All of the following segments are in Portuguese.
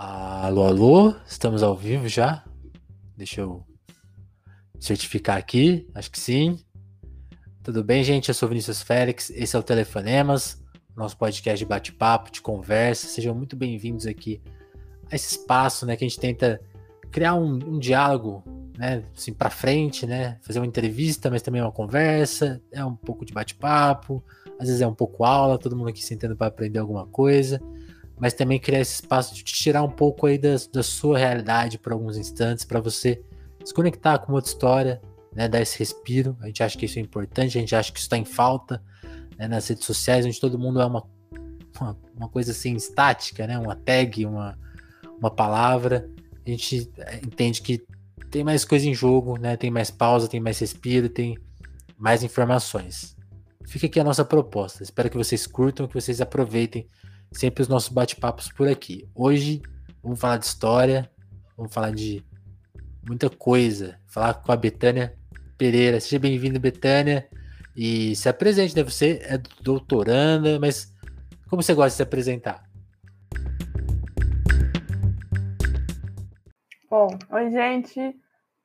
Alô, alô, estamos ao vivo já? Deixa eu certificar aqui, acho que sim. Tudo bem, gente? Eu sou Vinícius Félix, esse é o Telefonemas, nosso podcast de bate-papo, de conversa. Sejam muito bem-vindos aqui a esse espaço, né, que a gente tenta criar um, um diálogo, né, assim, para frente, né, fazer uma entrevista, mas também uma conversa, é um pouco de bate-papo, às vezes é um pouco aula, todo mundo aqui sentando para aprender alguma coisa mas também criar esse espaço de te tirar um pouco aí da, da sua realidade por alguns instantes, para você se conectar com outra história, né, dar esse respiro. A gente acha que isso é importante, a gente acha que isso está em falta né, nas redes sociais, onde todo mundo é uma, uma, uma, coisa assim estática, né, uma tag, uma, uma palavra. A gente é, entende que tem mais coisa em jogo, né, tem mais pausa, tem mais respiro, tem mais informações. Fica aqui a nossa proposta. Espero que vocês curtam, que vocês aproveitem sempre os nossos bate-papos por aqui. Hoje vamos falar de história, vamos falar de muita coisa. Falar com a Betânia Pereira. Seja bem-vindo, Betânia. E se apresente, né? Você é doutoranda, mas como você gosta de se apresentar? Bom, oi, gente.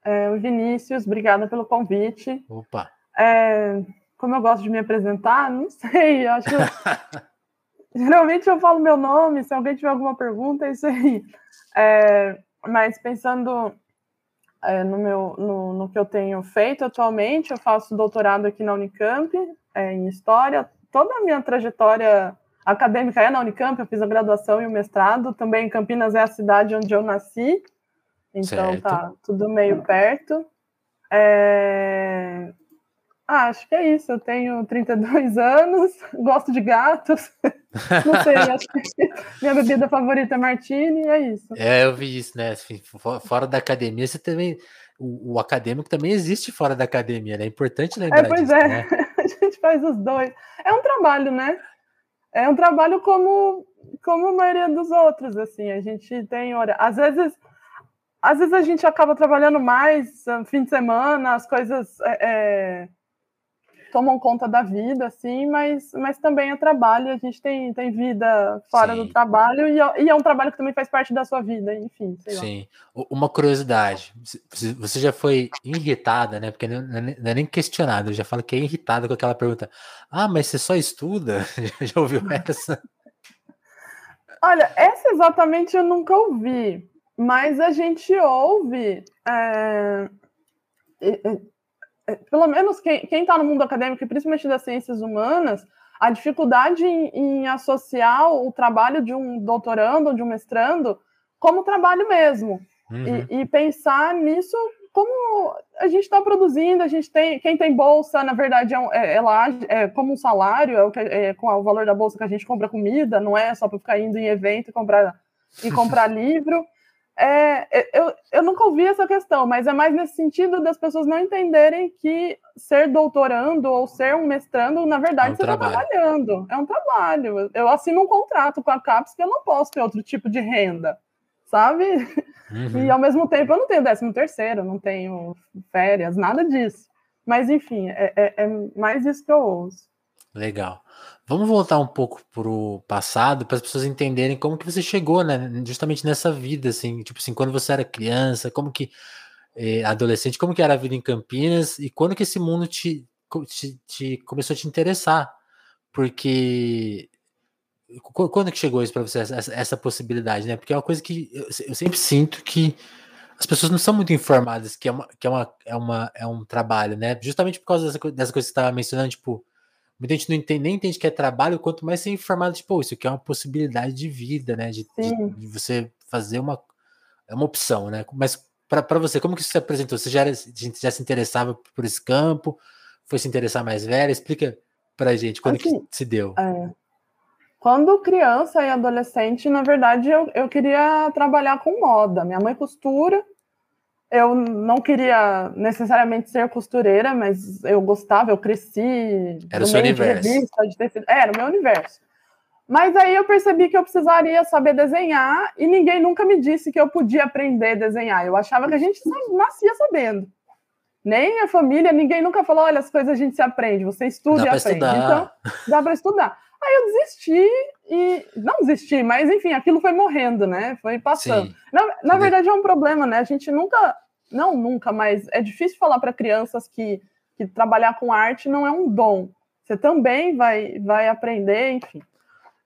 É, o Vinícius, obrigada pelo convite. Opa! É, como eu gosto de me apresentar, não sei, acho Geralmente eu falo meu nome, se alguém tiver alguma pergunta, é isso aí. É, mas pensando é, no, meu, no, no, que eu tenho feito atualmente, eu faço doutorado aqui na Unicamp, é, em História. Toda a minha trajetória acadêmica é na Unicamp, eu fiz a graduação e o mestrado. Também Campinas é a cidade onde eu nasci, então certo. tá tudo meio perto. É, ah, acho que é isso. Eu tenho 32 anos, gosto de gatos. Não sei, acho que minha bebida favorita é martini, e é isso. É, eu vi isso, né? Assim, fora da academia, você também. O, o, acadêmico também existe fora da academia, né? É importante lembrar é, pois disso, é. Né? A gente faz os dois. É um trabalho, né? É um trabalho como, como a maioria dos outros, assim. A gente tem hora. Às vezes às vezes a gente acaba trabalhando mais fim de semana, as coisas é, é, tomam conta da vida, assim, mas, mas também é trabalho, a gente tem, tem vida fora Sim. do trabalho e, é, e, é um trabalho que também faz parte da sua vida, enfim. Sim. Lá. Uma curiosidade, você já foi irritada, né? Porque não é nem questionado, eu já falo que é irritada com aquela pergunta: ah, mas você só estuda? já ouviu essa? Olha, essa exatamente eu nunca ouvi, mas a gente ouve. É é, pelo menos quem está no mundo acadêmico, e principalmente das ciências humanas, a dificuldade em, em, associar o trabalho de um doutorando ou de um mestrando como trabalho mesmo. Uhum. E, e, pensar nisso como a gente está produzindo, a gente tem. Quem tem bolsa, na verdade, é, é, é lá, é como um salário, é, o que, é com o valor da bolsa que a gente compra comida, não é só para ficar indo em evento e comprar, e comprar livro. É, é, eu, eu nunca ouvi essa questão, mas é mais nesse sentido das pessoas não entenderem que ser doutorando ou ser um mestrando, na verdade, é um você está trabalhando. É um trabalho. Eu assino um contrato com a CAPES que eu não posso ter outro tipo de renda, sabe? Uhum. E ao mesmo tempo eu não tenho décimo terceiro, não tenho férias, nada disso. Mas enfim, é, é, é mais isso que eu ouço. Legal. Vamos voltar um pouco pro passado para as pessoas entenderem como que você chegou, né? Justamente nessa vida, assim, tipo assim, quando você era criança, como que eh, adolescente, como que era a vida em Campinas e quando que esse mundo te, te, te começou a te interessar? Porque quando que chegou isso para você essa, essa, possibilidade, né? Porque é uma coisa que eu, eu, sempre sinto que as pessoas não são muito informadas que é uma, que é uma, é uma é um trabalho, né? Justamente por causa dessa, dessa coisa que você estava mencionando, tipo Muita gente não entende, nem entende que é trabalho, quanto mais ser informado, tipo, isso aqui é uma possibilidade de vida, né? De, de, de você fazer uma. É uma opção, né? Mas para você, como que isso se apresentou? Você já, era, já se interessava por esse campo? Foi se interessar mais velha? Explica pra gente quando assim, que se deu. É. Quando criança e adolescente, na verdade, eu, eu queria trabalhar com moda. Minha mãe costura, eu não queria necessariamente ser costureira, mas eu gostava, eu cresci. Era o seu universo. De revista, de tecido, era o meu universo. Mas aí eu percebi que eu precisaria saber desenhar e ninguém nunca me disse que eu podia aprender a desenhar. Eu achava que a gente nascia sabendo. Nem a família, ninguém nunca falou: olha, as coisas a gente se aprende, você estuda dá e aprende. Estudar. Então, dá para estudar. Aí eu desisti e. Não desisti, mas enfim, aquilo foi morrendo, né? Foi passando. Sim. Na, na verdade, é um problema, né? A gente nunca. Não nunca, mas é difícil falar para crianças que, que trabalhar com arte não é um dom. Você também vai, vai aprender, enfim.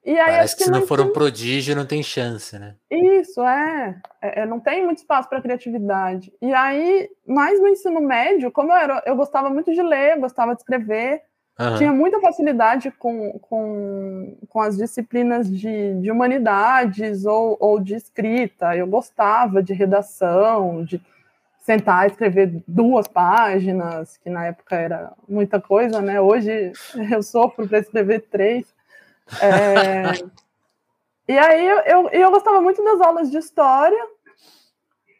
E aí, Parece que, se não for um prodígio, não tem chance, né? Isso, é. é, é não tem muito espaço para criatividade. E aí, mais no ensino médio, como eu, era, eu gostava muito de ler, gostava de escrever, uhum. tinha muita facilidade com, com, com as disciplinas de, de humanidades ou, ou de escrita. Eu gostava de redação, de sentar e escrever duas páginas, que na época era muita coisa, né? Hoje eu sofro para escrever três. É... e aí eu, eu, eu, gostava muito das aulas de história.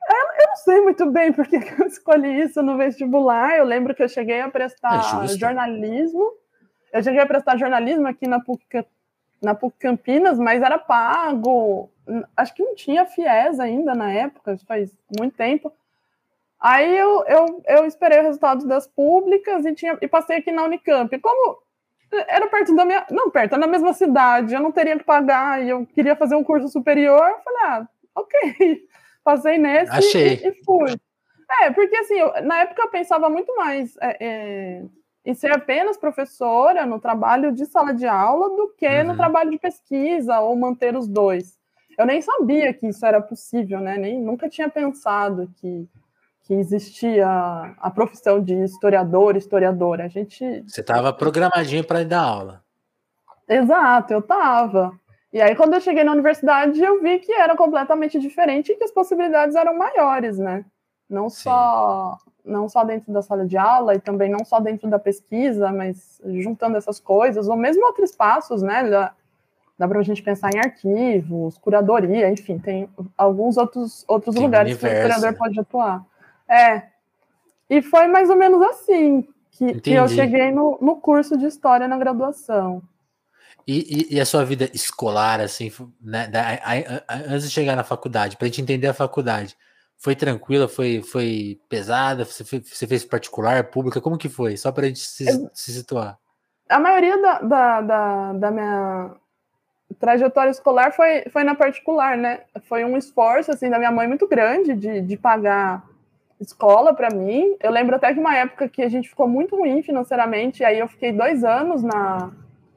Eu, eu não sei muito bem porque eu escolhi isso no vestibular. Eu lembro que eu cheguei a prestar é jornalismo. Eu cheguei a prestar jornalismo aqui na PUC, na PUC Campinas, mas era pago. Acho que não tinha FIES ainda na época, faz muito tempo. Aí eu, eu, eu esperei o resultado das públicas e, tinha, e passei aqui na Unicamp. Como era perto da minha. Não, perto, era na mesma cidade, eu não teria que pagar e eu queria fazer um curso superior. Eu falei, ah, ok. Passei nesse Achei. E, e fui. É, porque assim, eu, na época eu pensava muito mais é, é, em ser apenas professora no trabalho de sala de aula do que uhum. no trabalho de pesquisa ou manter os dois. Eu nem sabia que isso era possível, né? Nem, nunca tinha pensado que que existia a profissão de historiador, historiadora. A gente. Você estava programadinho para ir dar aula. Exato, eu estava. E aí, quando eu cheguei na universidade, eu vi que era completamente diferente e que as possibilidades eram maiores, né? Não só, não só dentro da sala de aula e também não só dentro da pesquisa, mas juntando essas coisas, ou mesmo outros espaços, né? Dá, dá para a gente pensar em arquivos, curadoria, enfim, tem alguns outros, outros lugares universo, que o historiador né? pode atuar. É. E foi mais ou menos assim que, que eu cheguei no, no curso de História na graduação. E, e, e, a sua vida escolar, assim, né, da, a, a, antes de chegar na faculdade, para a gente entender a faculdade, foi tranquila, foi, foi pesada? Você fez, você fez particular, pública? Como que foi? Só para a gente se, se, situar. A maioria da, da, da, da, minha trajetória escolar foi, foi na particular, né? Foi um esforço, assim, da minha mãe muito grande de, de pagar escola para mim. Eu lembro até de uma época que a gente ficou muito ruim financeiramente, e aí eu fiquei dois anos na,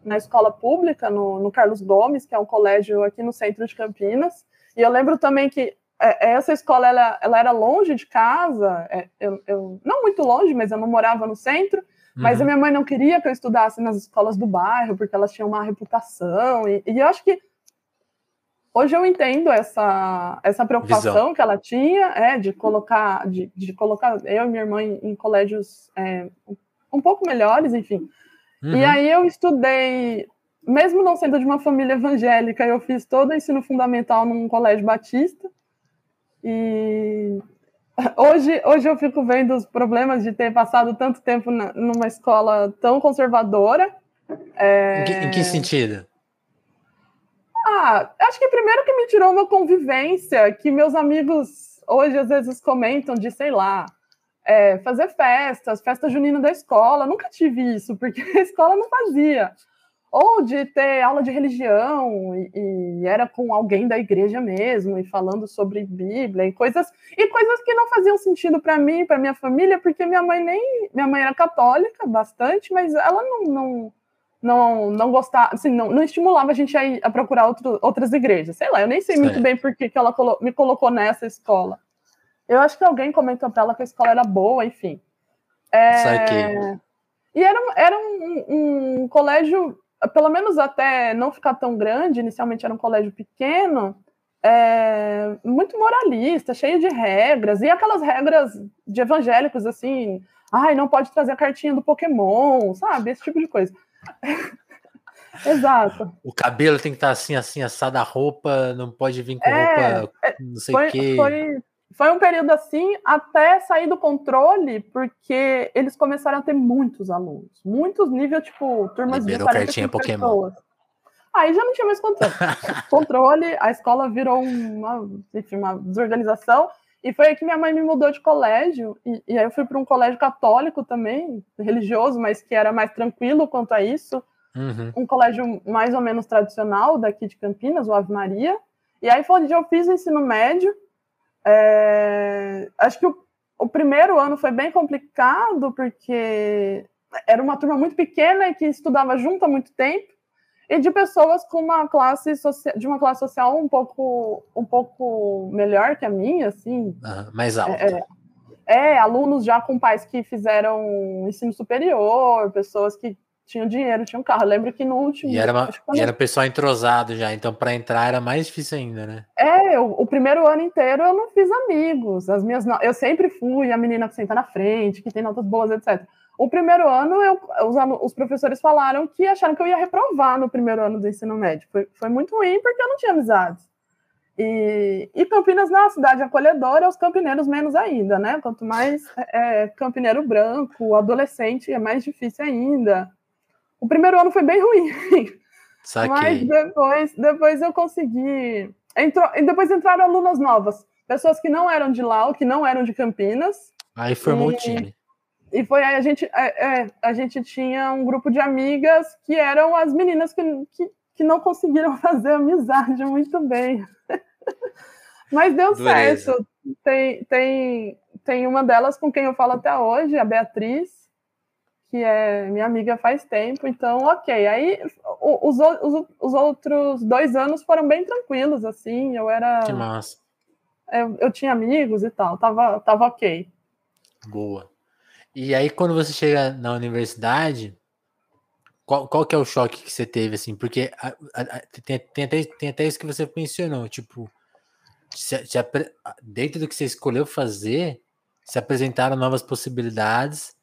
na escola pública, no, no Carlos Gomes, que é um colégio aqui no centro de Campinas. E eu lembro também que é, essa escola ela, ela era longe de casa, é, eu, eu, não muito longe, mas eu não morava no centro. Mas uhum. a minha mãe não queria que eu estudasse nas escolas do bairro, porque elas tinham uma reputação. E, e eu acho que Hoje eu entendo essa, essa preocupação Visão. que ela tinha, é, de colocar, de, de colocar eu e minha irmã em, em colégios é, um pouco melhores, enfim. Uhum. E aí eu estudei, mesmo não sendo de uma família evangélica, eu fiz todo o ensino fundamental num colégio batista. E hoje, hoje eu fico vendo os problemas de ter passado tanto tempo na, numa escola tão conservadora. É... Em, que, em que sentido? Ah, acho que primeiro que me tirou uma convivência que meus amigos hoje às vezes comentam de, sei lá, é, fazer festas, festa junina da escola. Nunca tive isso, porque a escola não fazia. Ou de ter aula de religião e, e era com alguém da igreja mesmo e falando sobre Bíblia e coisas e coisas que não faziam sentido para mim, para minha família, porque minha mãe nem minha mãe era católica bastante, mas ela não, não não, não gostava, assim, não, não estimulava a gente a, ir, a procurar outro, outras igrejas. Sei lá, eu nem sei muito bem por que, ela colo me colocou nessa escola. Eu acho que alguém comentou para ela que a escola era boa, enfim. É... E era, era um, um, colégio, pelo menos até não ficar tão grande, inicialmente era um colégio pequeno, é, muito moralista, cheio de regras, e aquelas regras de evangélicos, assim, ai, não pode trazer a cartinha do Pokémon, sabe? Esse tipo de coisa. Exato. O cabelo tem que estar assim, assim, assado a roupa, não pode vir com é, roupa é, não sei o quê. Foi, foi um período assim até sair do controle, porque eles começaram a ter muitos alunos. Muitos nível, tipo, turmas Liberou de 40 pessoas. Aí já não tinha mais controle. controle, a escola virou uma, enfim, uma desorganização. E foi aí que minha mãe me mudou de colégio, e, e aí eu fui para um colégio católico também, religioso, mas que era mais tranquilo quanto a isso. uhum. um colégio mais ou menos tradicional daqui de Campinas, o Ave Maria. E aí foi onde eu fiz o ensino médio. É, acho que o, o primeiro ano foi bem complicado, porque era uma turma muito pequena e que estudava junto há muito tempo e de pessoas com uma classe social, de uma classe social um pouco um pouco melhor que a minha, assim, uhum, mais alta. É, é, alunos já com pais que fizeram ensino superior, pessoas que tinham dinheiro, tinham carro. Eu lembro que no último. E era, uma, e era pessoal entrosado já, então para entrar era mais difícil ainda, né? É, eu, o primeiro ano inteiro eu não fiz amigos. As minhas, eu sempre fui a menina que senta na frente, que tem notas boas, etc. O primeiro ano, eu, os, os, professores falaram que acharam que eu ia reprovar no primeiro ano do ensino médio. Foi, foi muito ruim porque eu não tinha amizades. E, e Campinas não é uma cidade acolhedora, os campineiros menos ainda, né? Quanto mais é, é, campineiro branco, adolescente, é mais difícil ainda. O primeiro ano foi bem ruim. Saquei. Mas depois, depois eu consegui. Entrou, e depois entraram alunas novas, pessoas que não eram de lá, que não eram de Campinas. Aí formou e, o time. E foi aí a gente, é, é, a gente tinha um grupo de amigas que eram as meninas que, que, que não conseguiram fazer amizade muito bem. Mas deu certo. Tem, tem, tem uma delas com quem eu falo até hoje, a Beatriz, que é minha amiga faz tempo, então ok. Aí os, os, os outros dois anos foram bem tranquilos, assim, eu era. Que massa. Eu, eu tinha amigos e tal, tava, tava ok. Boa. E aí, quando você chega na universidade, qual, qual que é o choque que você teve, assim? Porque a, a, a, tem, tem, até, tem até isso que você mencionou, tipo, se, se, dentro do que você escolheu fazer, se apresentaram novas possibilidades,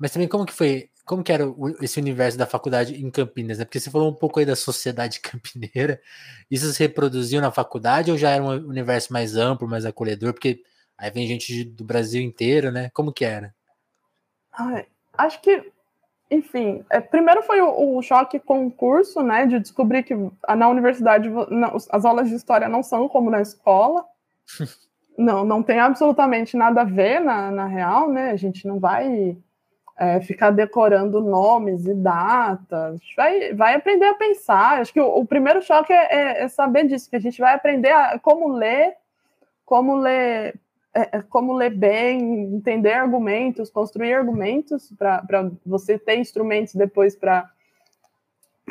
mas também como que foi, como que era o, esse universo da faculdade em Campinas, né? Porque você falou um pouco aí da sociedade campineira, isso se reproduziu na faculdade ou já era um universo mais amplo, mais acolhedor? Porque aí vem gente do Brasil inteiro, né? Como que era? Ai, acho que, enfim, é, primeiro foi o, o, choque com o curso, né, de descobrir que na universidade não, as aulas de história não são como na escola. não, não tem absolutamente nada a ver na, na real, né? A gente não vai é, ficar decorando nomes e datas. Vai, vai aprender a pensar. Acho que o, o primeiro choque é, é, é, saber disso, que a gente vai aprender a, como ler, como ler como ler bem, entender argumentos, construir argumentos para você ter instrumentos depois para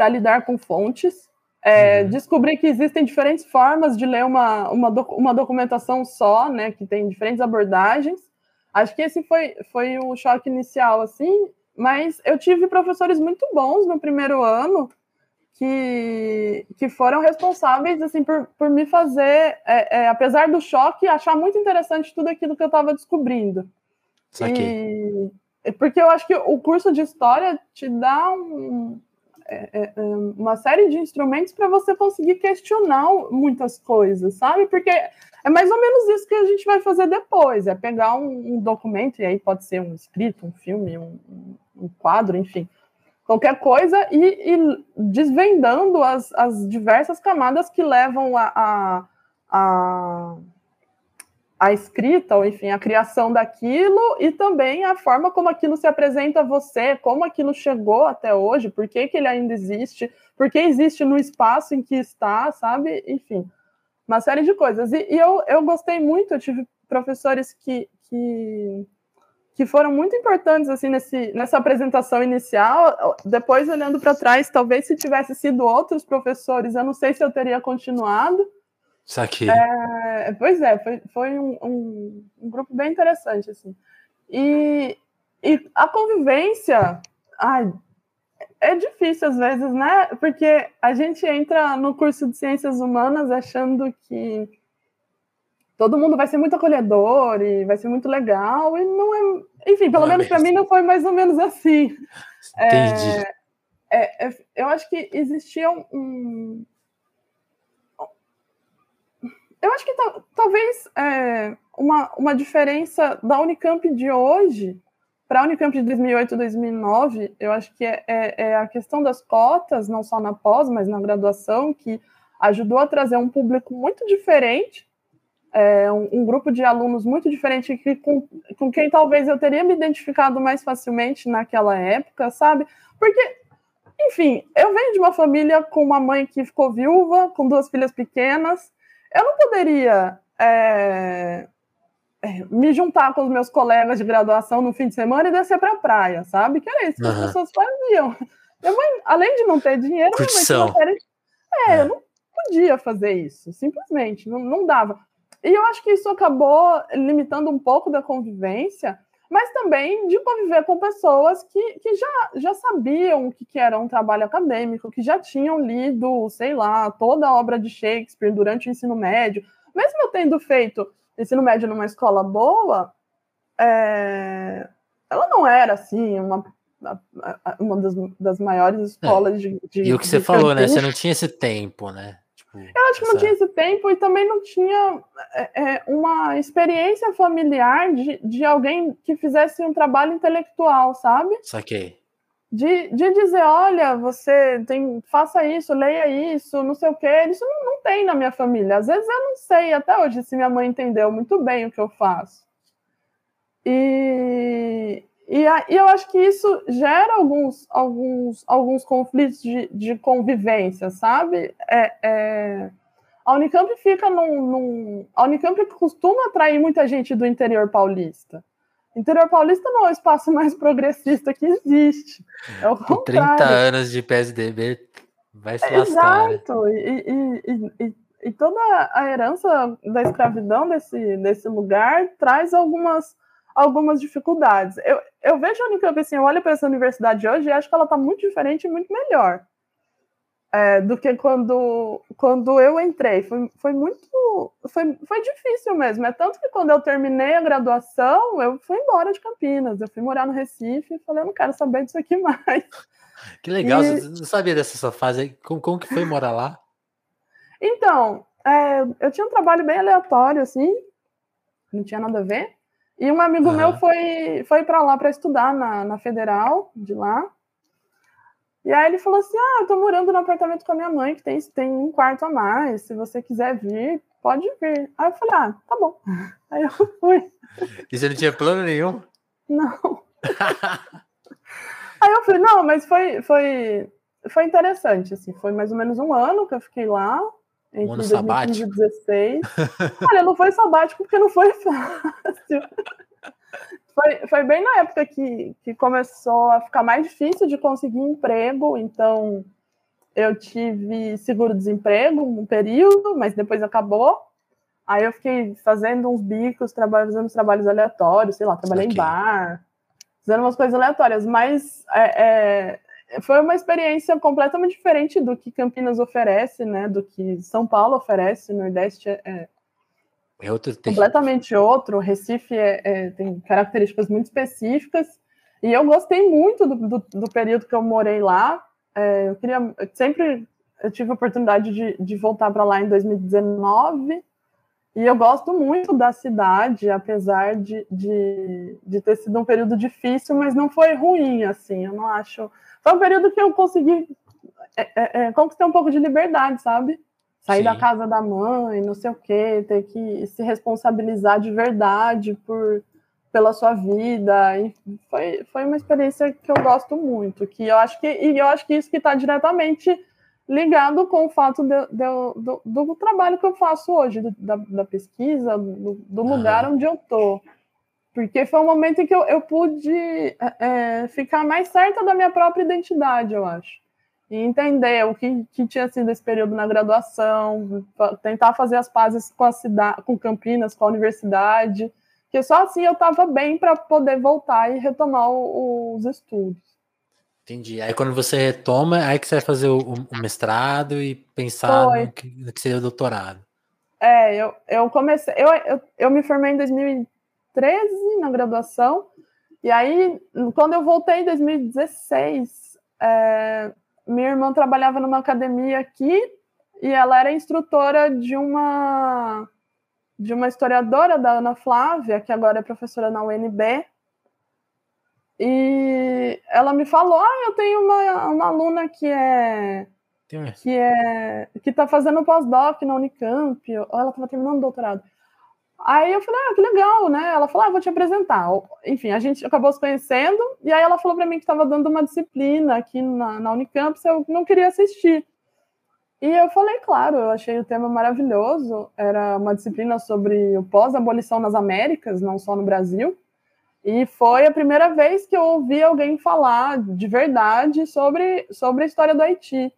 lidar com fontes. É, uhum. Descobrir que existem diferentes formas de ler uma, uma, uma documentação só, né, que tem diferentes abordagens. Acho que esse foi, foi o choque inicial, assim, mas eu tive professores muito bons no primeiro ano, que, que foram responsáveis assim por, por me fazer, é, é, apesar do choque, achar muito interessante tudo aquilo que eu estava descobrindo. E, porque eu acho que o curso de história te dá um, é, é, é uma série de instrumentos para você conseguir questionar muitas coisas, sabe? Porque é mais ou menos isso que a gente vai fazer depois: é pegar um, um documento, e aí pode ser um escrito, um filme, um, um quadro, enfim qualquer coisa e, e desvendando as, as, diversas camadas que levam a, a, a, a, escrita, ou enfim, a criação daquilo e também a forma como aquilo se apresenta a você, como aquilo chegou até hoje, por que, que ele ainda existe, por que existe no espaço em que está, sabe? Enfim, uma série de coisas. E, e eu, eu gostei muito, eu tive professores que, que que foram muito importantes assim nesse, nessa apresentação inicial. Depois, olhando para trás, talvez se tivesse sido outros professores, eu não sei se eu teria continuado. Saquei. É, pois é, foi, foi um, um, um, grupo bem interessante. Assim. E, e a convivência ai, é difícil às vezes, né? Porque a gente entra no curso de ciências humanas achando que todo mundo vai ser muito acolhedor e vai ser muito legal, e não é. Enfim, pelo não é menos é para mim não foi mais ou menos assim. Entendi. É, é, eu acho que existia um. Eu acho que talvez é, uma, uma diferença da Unicamp de hoje para a Unicamp de 2008 2009, eu acho que é, é, é a questão das cotas, não só na pós, mas na graduação, que ajudou a trazer um público muito diferente é, um, um, grupo de alunos muito diferente que, com, com quem talvez eu teria me identificado mais facilmente naquela época, sabe? Porque Enfim, eu venho de uma família com uma mãe que ficou viúva, com duas filhas pequenas. Eu não poderia é, é, me juntar com os meus colegas de graduação no fim de semana e descer para a praia, sabe? Que era isso que uhum. as pessoas faziam. Mãe, além de não ter dinheiro, Curtição. minha mãe é, é, eu não podia fazer isso, simplesmente, não, não dava. E eu acho que isso acabou limitando um pouco da convivência, mas também de conviver com pessoas que, que já, já sabiam o que, que era um trabalho acadêmico, que já tinham lido, sei lá, toda a obra de Shakespeare durante o ensino médio. Mesmo eu tendo feito ensino médio numa escola boa, é, ela não era assim uma, uma das, das maiores escolas é. de, de, E o que você falou, né? Você não tinha esse tempo, né? Tipo, eu acho que não tinha esse tempo e também não tinha é, é, uma experiência familiar de, de alguém que fizesse um trabalho intelectual, sabe? Saquei. De, de dizer, olha, você tem, faça isso, leia isso, não sei o quê. Isso não, não tem na minha família. Às vezes eu não sei até hoje se minha mãe entendeu muito bem o que eu faço. E, e, a, e eu acho que isso gera alguns, alguns, alguns conflitos de, de convivência, sabe? É, é, a Unicamp fica num, num, A Unicamp costuma atrair muita gente do interior paulista. Interior paulista não é o espaço mais progressista que existe. É o Com 30 anos de PSDB vai se lascar. Né? Exato. E, e, e, e, toda a herança da escravidão desse, desse lugar traz algumas algumas dificuldades. Eu, eu vejo a Unicamp assim, eu olho para essa universidade hoje e acho que ela está muito diferente e muito melhor é, do que quando, quando eu entrei. Foi, foi muito. Foi, foi difícil mesmo. É tanto que quando eu terminei a graduação, eu fui embora de Campinas. Eu fui morar no Recife e falei, eu não quero saber disso aqui mais. Que legal, e... você não sabia dessa sua fase. Como, como que foi morar lá? Então, é, eu tinha um trabalho bem aleatório, assim, não tinha nada a ver. E um amigo uhum. meu foi, foi para lá para estudar na, na federal de lá. E aí ele falou assim: Ah, eu tô morando no apartamento com a minha mãe, que tem, tem um quarto a mais. Se você quiser vir, pode vir. Aí eu falei: Ah, tá bom. Aí eu fui. E você não tinha plano nenhum? Não. aí eu falei: Não, mas foi, foi, foi interessante. Assim, foi mais ou menos um ano que eu fiquei lá. Entre um ano 2015 sabático. e 2016. Olha, não foi sabático porque não foi fácil. Foi, foi bem na época que, que começou a ficar mais difícil de conseguir emprego, então eu tive seguro-desemprego um período, mas depois acabou. Aí eu fiquei fazendo uns bicos, fazendo uns trabalhos aleatórios, sei lá, trabalhei okay. em bar, fazendo umas coisas aleatórias, mas é, é, foi uma experiência completamente diferente do que Campinas oferece, né? Do que São Paulo oferece, Nordeste é, é é outro completamente outro. Recife é, é, tem características muito específicas. E eu gostei muito do, do, do período que eu morei lá. É, eu queria eu sempre eu tive a oportunidade de, de voltar para lá em 2019. E eu gosto muito da cidade, apesar de, de, de, ter sido um período difícil, mas não foi ruim, assim. Eu não acho. Foi um período que eu consegui é, é, é conquistar um pouco de liberdade, sabe? sair Sim. da casa da mãe, não sei o quê, ter que se responsabilizar de verdade por pela sua vida. E foi, foi uma experiência que eu gosto muito, que eu acho que e eu acho que isso que está diretamente ligado com o fato de, de, do, do, trabalho que eu faço hoje, da, da pesquisa, do, do lugar onde eu tô. Porque foi um momento em que eu, eu pude é, é ficar mais certa da minha própria identidade, eu acho e entender o que, que tinha sido esse período na graduação, tentar fazer as pazes com a cidade, com Campinas, com a universidade, que só assim eu estava bem para poder voltar e retomar o, os estudos. Entendi. Aí quando você retoma, aí que você vai fazer o, o mestrado e pensar no que, no que, seria o doutorado. É, eu, eu comecei, eu, eu, eu me formei em 2013 na graduação, e aí quando eu voltei em 2016, é, minha irmã trabalhava numa academia aqui e ela era instrutora de uma de uma historiadora da Ana Flávia, que agora é professora na UNB. E ela me falou: "Ah, eu tenho uma, uma aluna que é que é que está fazendo pós-doc na Unicamp, ou ela estava terminando o doutorado. Aí eu falei, ah, que legal, né? Ela falou, ah, vou te apresentar. Enfim, a gente acabou se conhecendo, e aí ela falou para mim que estava dando uma disciplina aqui na, na Unicamp, se eu não queria assistir. E eu falei, claro, eu achei o tema maravilhoso. Era uma disciplina sobre o pós-abolição nas Américas, não só no Brasil. E foi a primeira vez que eu ouvi alguém falar de verdade sobre, sobre a história do Haiti.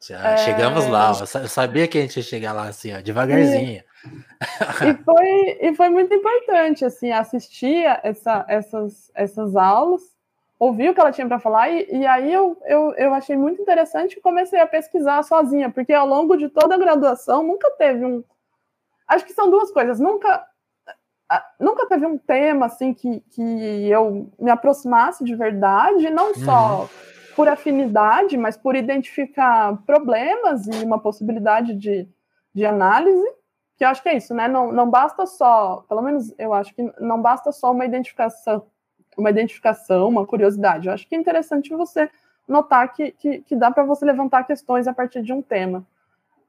Já é... chegamos lá, eu sabia que a gente ia chegar lá assim, ó, devagarzinho. E, e, foi, e foi muito importante assim, assistir essa, essas, essas aulas, ouvir o que ela tinha para falar, e, e aí eu, eu, eu achei muito interessante e comecei a pesquisar sozinha, porque ao longo de toda a graduação nunca teve um. Acho que são duas coisas, nunca. Nunca teve um tema assim que, que eu me aproximasse de verdade, não só uhum por afinidade, mas por identificar problemas e uma possibilidade de, de análise, que eu acho que é isso, né? Não, não basta só, pelo menos eu acho que não basta só uma identificação, uma identificação, uma curiosidade. Eu acho que é interessante você notar que, que, que dá para você levantar questões a partir de um tema.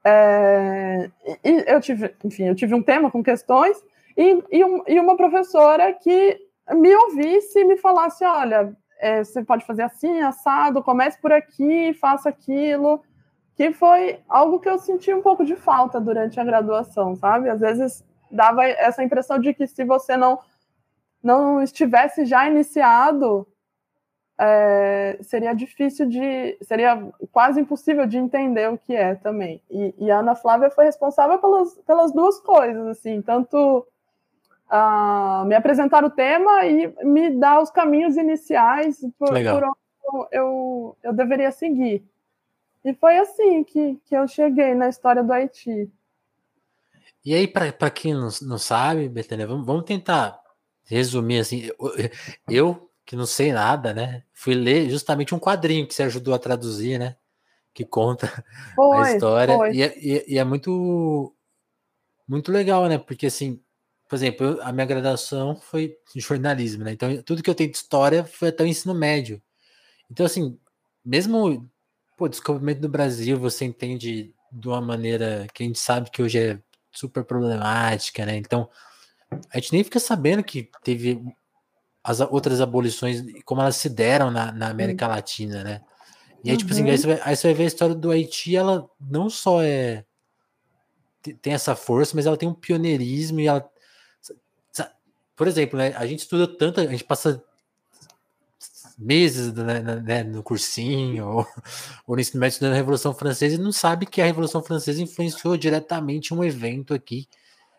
É, e eu tive, enfim, eu tive um tema com questões e, e, um, e uma professora que me ouvisse e me falasse, olha, é, você pode fazer assim, assado, comece por aqui, faça aquilo, que foi algo que eu senti um pouco de falta durante a graduação, sabe? Às vezes dava essa impressão de que se você não não estivesse já iniciado, é, seria difícil de, seria quase impossível de entender o que é também. E, e a Ana Flávia foi responsável pelas, pelas duas coisas, assim, tanto uh, me apresentar o tema e me dar os caminhos iniciais por, por onde eu, eu deveria seguir. E foi assim que, que eu cheguei na história do Haiti. E aí, para quem não, não sabe, Betânia, vamos, vamos tentar resumir assim. Eu, eu, que não sei nada, né? Fui ler justamente um quadrinho que você ajudou a traduzir, né? Que conta foi, a história. E é, e, e é muito, muito legal, né? Porque assim, por exemplo, a minha graduação foi jornalismo, né? Então, tudo que eu tenho de história foi até o ensino médio. Então, assim, mesmo o descobrimento do Brasil, você entende de uma maneira que a gente sabe que hoje é super problemática, né? Então, a gente nem fica sabendo que teve as outras abolições, como elas se deram na, na América uhum. Latina, né? E aí, uhum. tipo assim, aí uhum. você, vai, aí você vai ver a história do Haiti, ela não só é tem essa força, mas ela tem um pioneirismo e ela por exemplo, né, a gente estuda tanto, a gente passa meses né, né, no cursinho ou, ou no ensino médio estudando a Revolução Francesa e não sabe que a Revolução Francesa influenciou diretamente um evento aqui,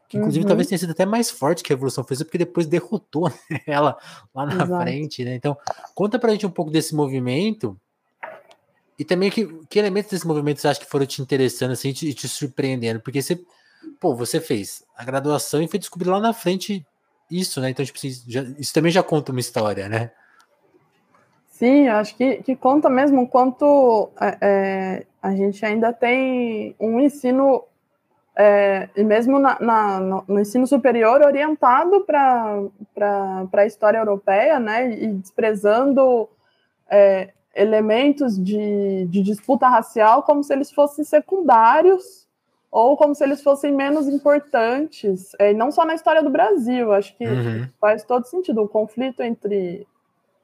que inclusive uhum. talvez tenha sido até mais forte que a Revolução Francesa, porque depois derrotou né, ela lá na Exato. frente, né? Então, conta pra gente um pouco desse movimento e também que, que elementos desse movimento você acha que foram te interessando assim, e te, te surpreendendo, porque você, pô, você fez a graduação e foi descobrir lá na frente isso, né? Então, tipo, já, isso também já conta uma história, né? Sim, acho que, que conta mesmo quanto é, é, a gente ainda tem um ensino, é, e mesmo na, na, no, no, ensino superior, orientado para a história europeia, né? E desprezando é, elementos de, de disputa racial como se eles fossem secundários ou como se eles fossem menos importantes, é, não só na história do Brasil, acho que uhum. faz todo sentido o conflito entre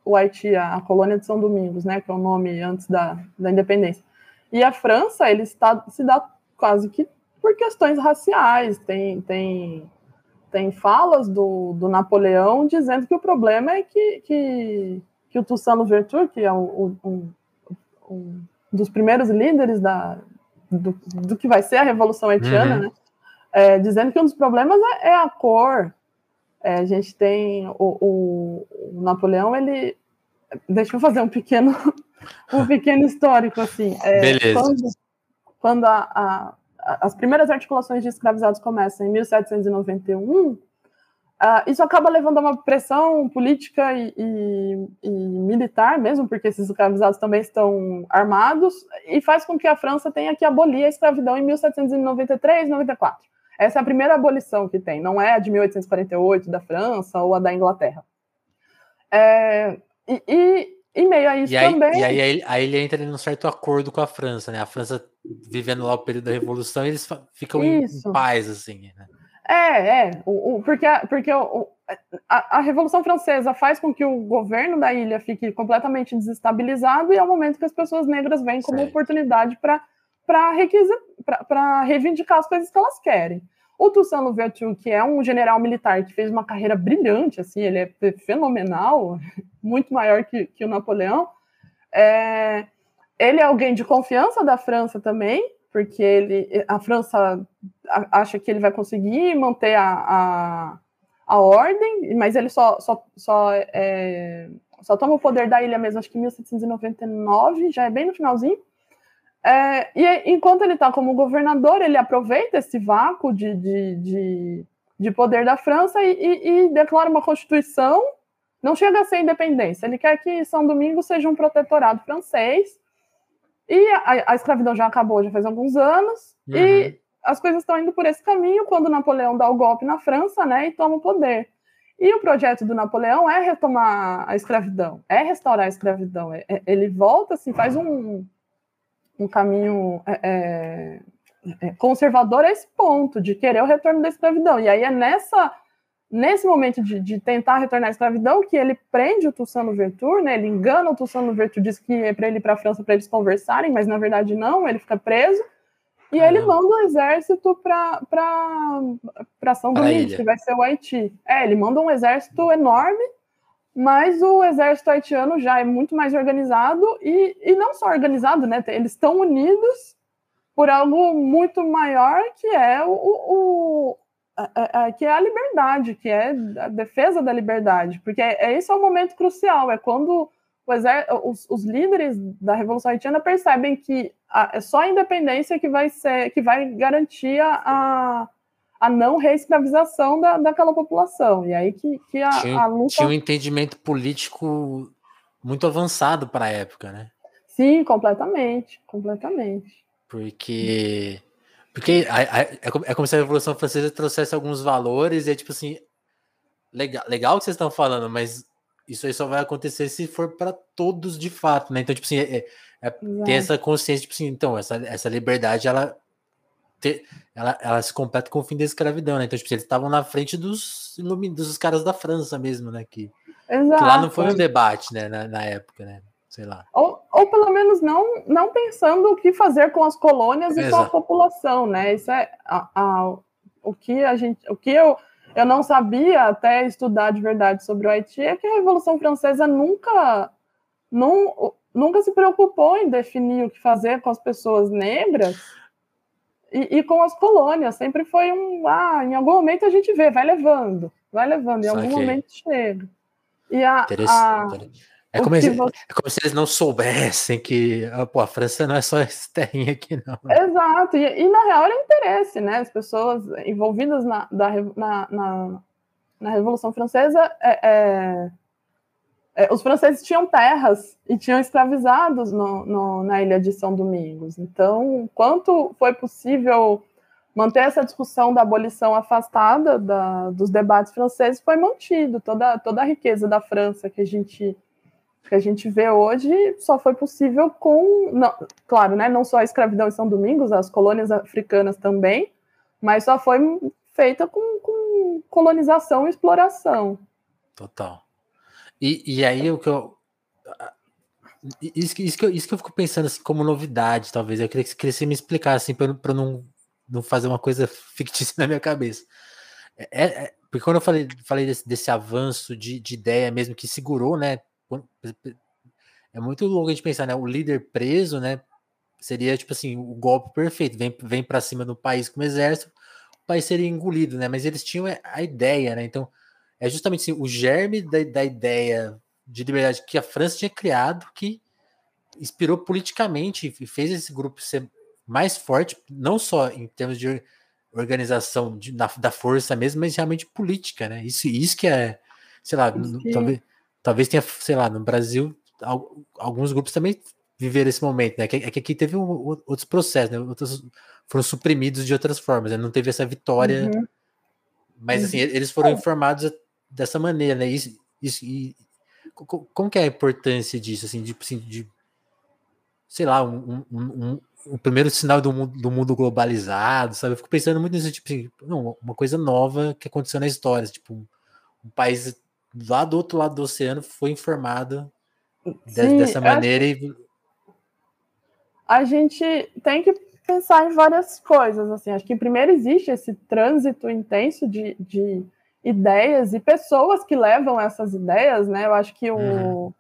o Haiti, a, colônia de São Domingos, né, que é o nome antes da, da independência, e a França, ele está, se dá quase que por questões raciais, tem, tem, tem falas do, do Napoleão dizendo que o problema é que, que, que o Toussaint Louverture, que é um, um, um dos primeiros líderes da, do, do que vai ser a Revolução Haitiana, uhum. né? É, dizendo que um dos problemas é, é a cor. É, a gente tem o, o, o, Napoleão, ele. Deixa eu fazer um pequeno, um pequeno histórico assim. É, Beleza. Quando, quando a, a, as primeiras articulações de escravizados começam em 1791, Uh, isso acaba levando a uma pressão política e, e, e, militar mesmo, porque esses escravizados também estão armados, e faz com que a França tenha que abolir a escravidão em 1793, 94. Essa é a primeira abolição que tem, não é a de 1848 da França ou a da Inglaterra. É, e, e em meio a isso e aí, também. E aí, aí, ele entra em um certo acordo com a França, né? A França vivendo lá o período da Revolução, eles ficam em, em paz, assim, né? É, é, o, o, porque, porque o, a, a, Revolução Francesa faz com que o governo da ilha fique completamente desestabilizado e é o momento que as pessoas negras vêm como certo. oportunidade para reivindicar as coisas que elas querem. O Toussaint Louverture, que é um general militar que fez uma carreira brilhante, assim, ele é fenomenal, muito maior que, que o Napoleão, é, ele é alguém de confiança da França também, porque ele, a França acha que ele vai conseguir manter a, a, a ordem, mas ele só, só, só, é, só toma o poder da ilha mesmo, acho que em 1799, já é bem no finalzinho. É, e enquanto ele está como governador, ele aproveita esse vácuo de, de, de, de poder da França e, e, e, declara uma constituição. Não chega a ser independência, ele quer que São Domingos seja um protetorado francês. E a, a escravidão já acabou, já faz alguns anos, uhum. e as coisas estão indo por esse caminho quando Napoleão dá o golpe na França né, e toma o poder. E o projeto do Napoleão é retomar a escravidão, é restaurar a escravidão. É, é, ele volta, assim, faz um, um caminho é, é, é, conservador a esse ponto, de querer o retorno da escravidão. E aí é nessa, nesse momento de, de tentar retornar à escravidão que ele prende o Toussaint Louverture, né? ele engana o Toussaint Louverture, diz que é para ele ir para a França para eles conversarem, mas na verdade não, ele fica preso. E ele manda um exército para São Domingos, que vai ser o Haiti. É, ele manda um exército enorme mas o exército haitiano já é muito mais organizado e, e não só organizado, né? Eles estão unidos por algo muito maior que é o, o a, a, que é a liberdade, que é a defesa da liberdade, porque é, é esse é o momento crucial, é quando os, os, líderes da Revolução Haitiana percebem que a, é só a independência que vai ser, que vai garantir a, a não reescravização da, daquela população. E aí que, que a, tinha, a luta. Tinha um entendimento político muito avançado para a época, né? Sim, completamente. Completamente. Porque. Porque é, é como se a Revolução Francesa trouxesse alguns valores e é tipo assim. Legal, legal o que vocês estão falando, mas isso aí só vai acontecer se for para todos de fato, né? Então, tipo assim, é, é, tem essa consciência, tipo assim, então, essa, essa liberdade, ela ter, ela, ela se completa com o fim da escravidão, né? Então, tipo, eles estavam na frente dos, dos caras da França mesmo, né? Que, que lá não foi um debate, né? Na, na, época, né? Sei lá. Ou, ou pelo menos não, não pensando o que fazer com as colônias e Exato. com a população, né? Isso é a, a, o que a gente, o que eu eu não sabia até estudar de verdade sobre o Haiti é que a Revolução Francesa nunca, não, nunca se preocupou em definir o que fazer com as pessoas negras e, e, com as colônias, sempre foi um. Ah, em algum momento a gente vê, vai levando, vai levando, em algum momento chega. E a, a é, como eles, você... é como se eles não soubessem que ah, pô, a França não é só esse terrinho aqui, não. Exato, e, e, na real era interesse, né? As pessoas envolvidas na, da, na, na, na Revolução Francesa é, é é, os franceses tinham terras e tinham escravizados no, no, na ilha de São Domingos. Então, quanto foi possível manter essa discussão da abolição afastada da, dos debates franceses foi mantido. Toda, toda a riqueza da França que a gente que a gente vê hoje só foi possível com, não, claro, né, não só a escravidão em São Domingos, as colônias africanas também, mas só foi feita com, com colonização e exploração. Total. E, e aí o que eu. Isso, isso, que eu, isso que eu fico pensando assim, como novidade, talvez. Eu queria que, que você me explicasse assim, para não, não fazer uma coisa fictícia na minha cabeça. É, é, é, porque quando eu falei, falei desse, desse avanço de, de ideia mesmo que segurou, né? É muito louco a gente pensar, né? O líder preso, né? Seria tipo assim, o golpe perfeito. Vem, vem para cima do país com o exército, o país seria engolido, né? Mas eles tinham a ideia, né? Então, é justamente assim, o germe da, da ideia de liberdade que a França tinha criado, que inspirou politicamente e fez esse grupo ser mais forte, não só em termos de organização de, na, da força mesmo, mas realmente política, né? Isso, isso que é, sei lá, talvez, talvez tenha, sei lá, no Brasil, alguns grupos também viveram esse momento, né? É que, é aqui teve um, outros processos, né? Outros foram suprimidos de outras formas, né? Não teve essa vitória. Uhum. Mas assim, uhum. eles foram informados dessa maneira, né? Isso, isso, e, como que é a importância disso, assim, de, assim, de sei lá, um, um, um, o primeiro sinal do mundo, do mundo globalizado, sabe? Eu fico pensando muito nesse tipo assim, não, uma coisa nova que aconteceu na história, tipo, um país lá do outro lado do oceano foi informado Sim, dessa maneira e a gente tem que pensar em várias coisas, assim, acho que primeiro existe esse trânsito intenso de, de ideias e pessoas que levam essas ideias, né, eu acho que o, uhum.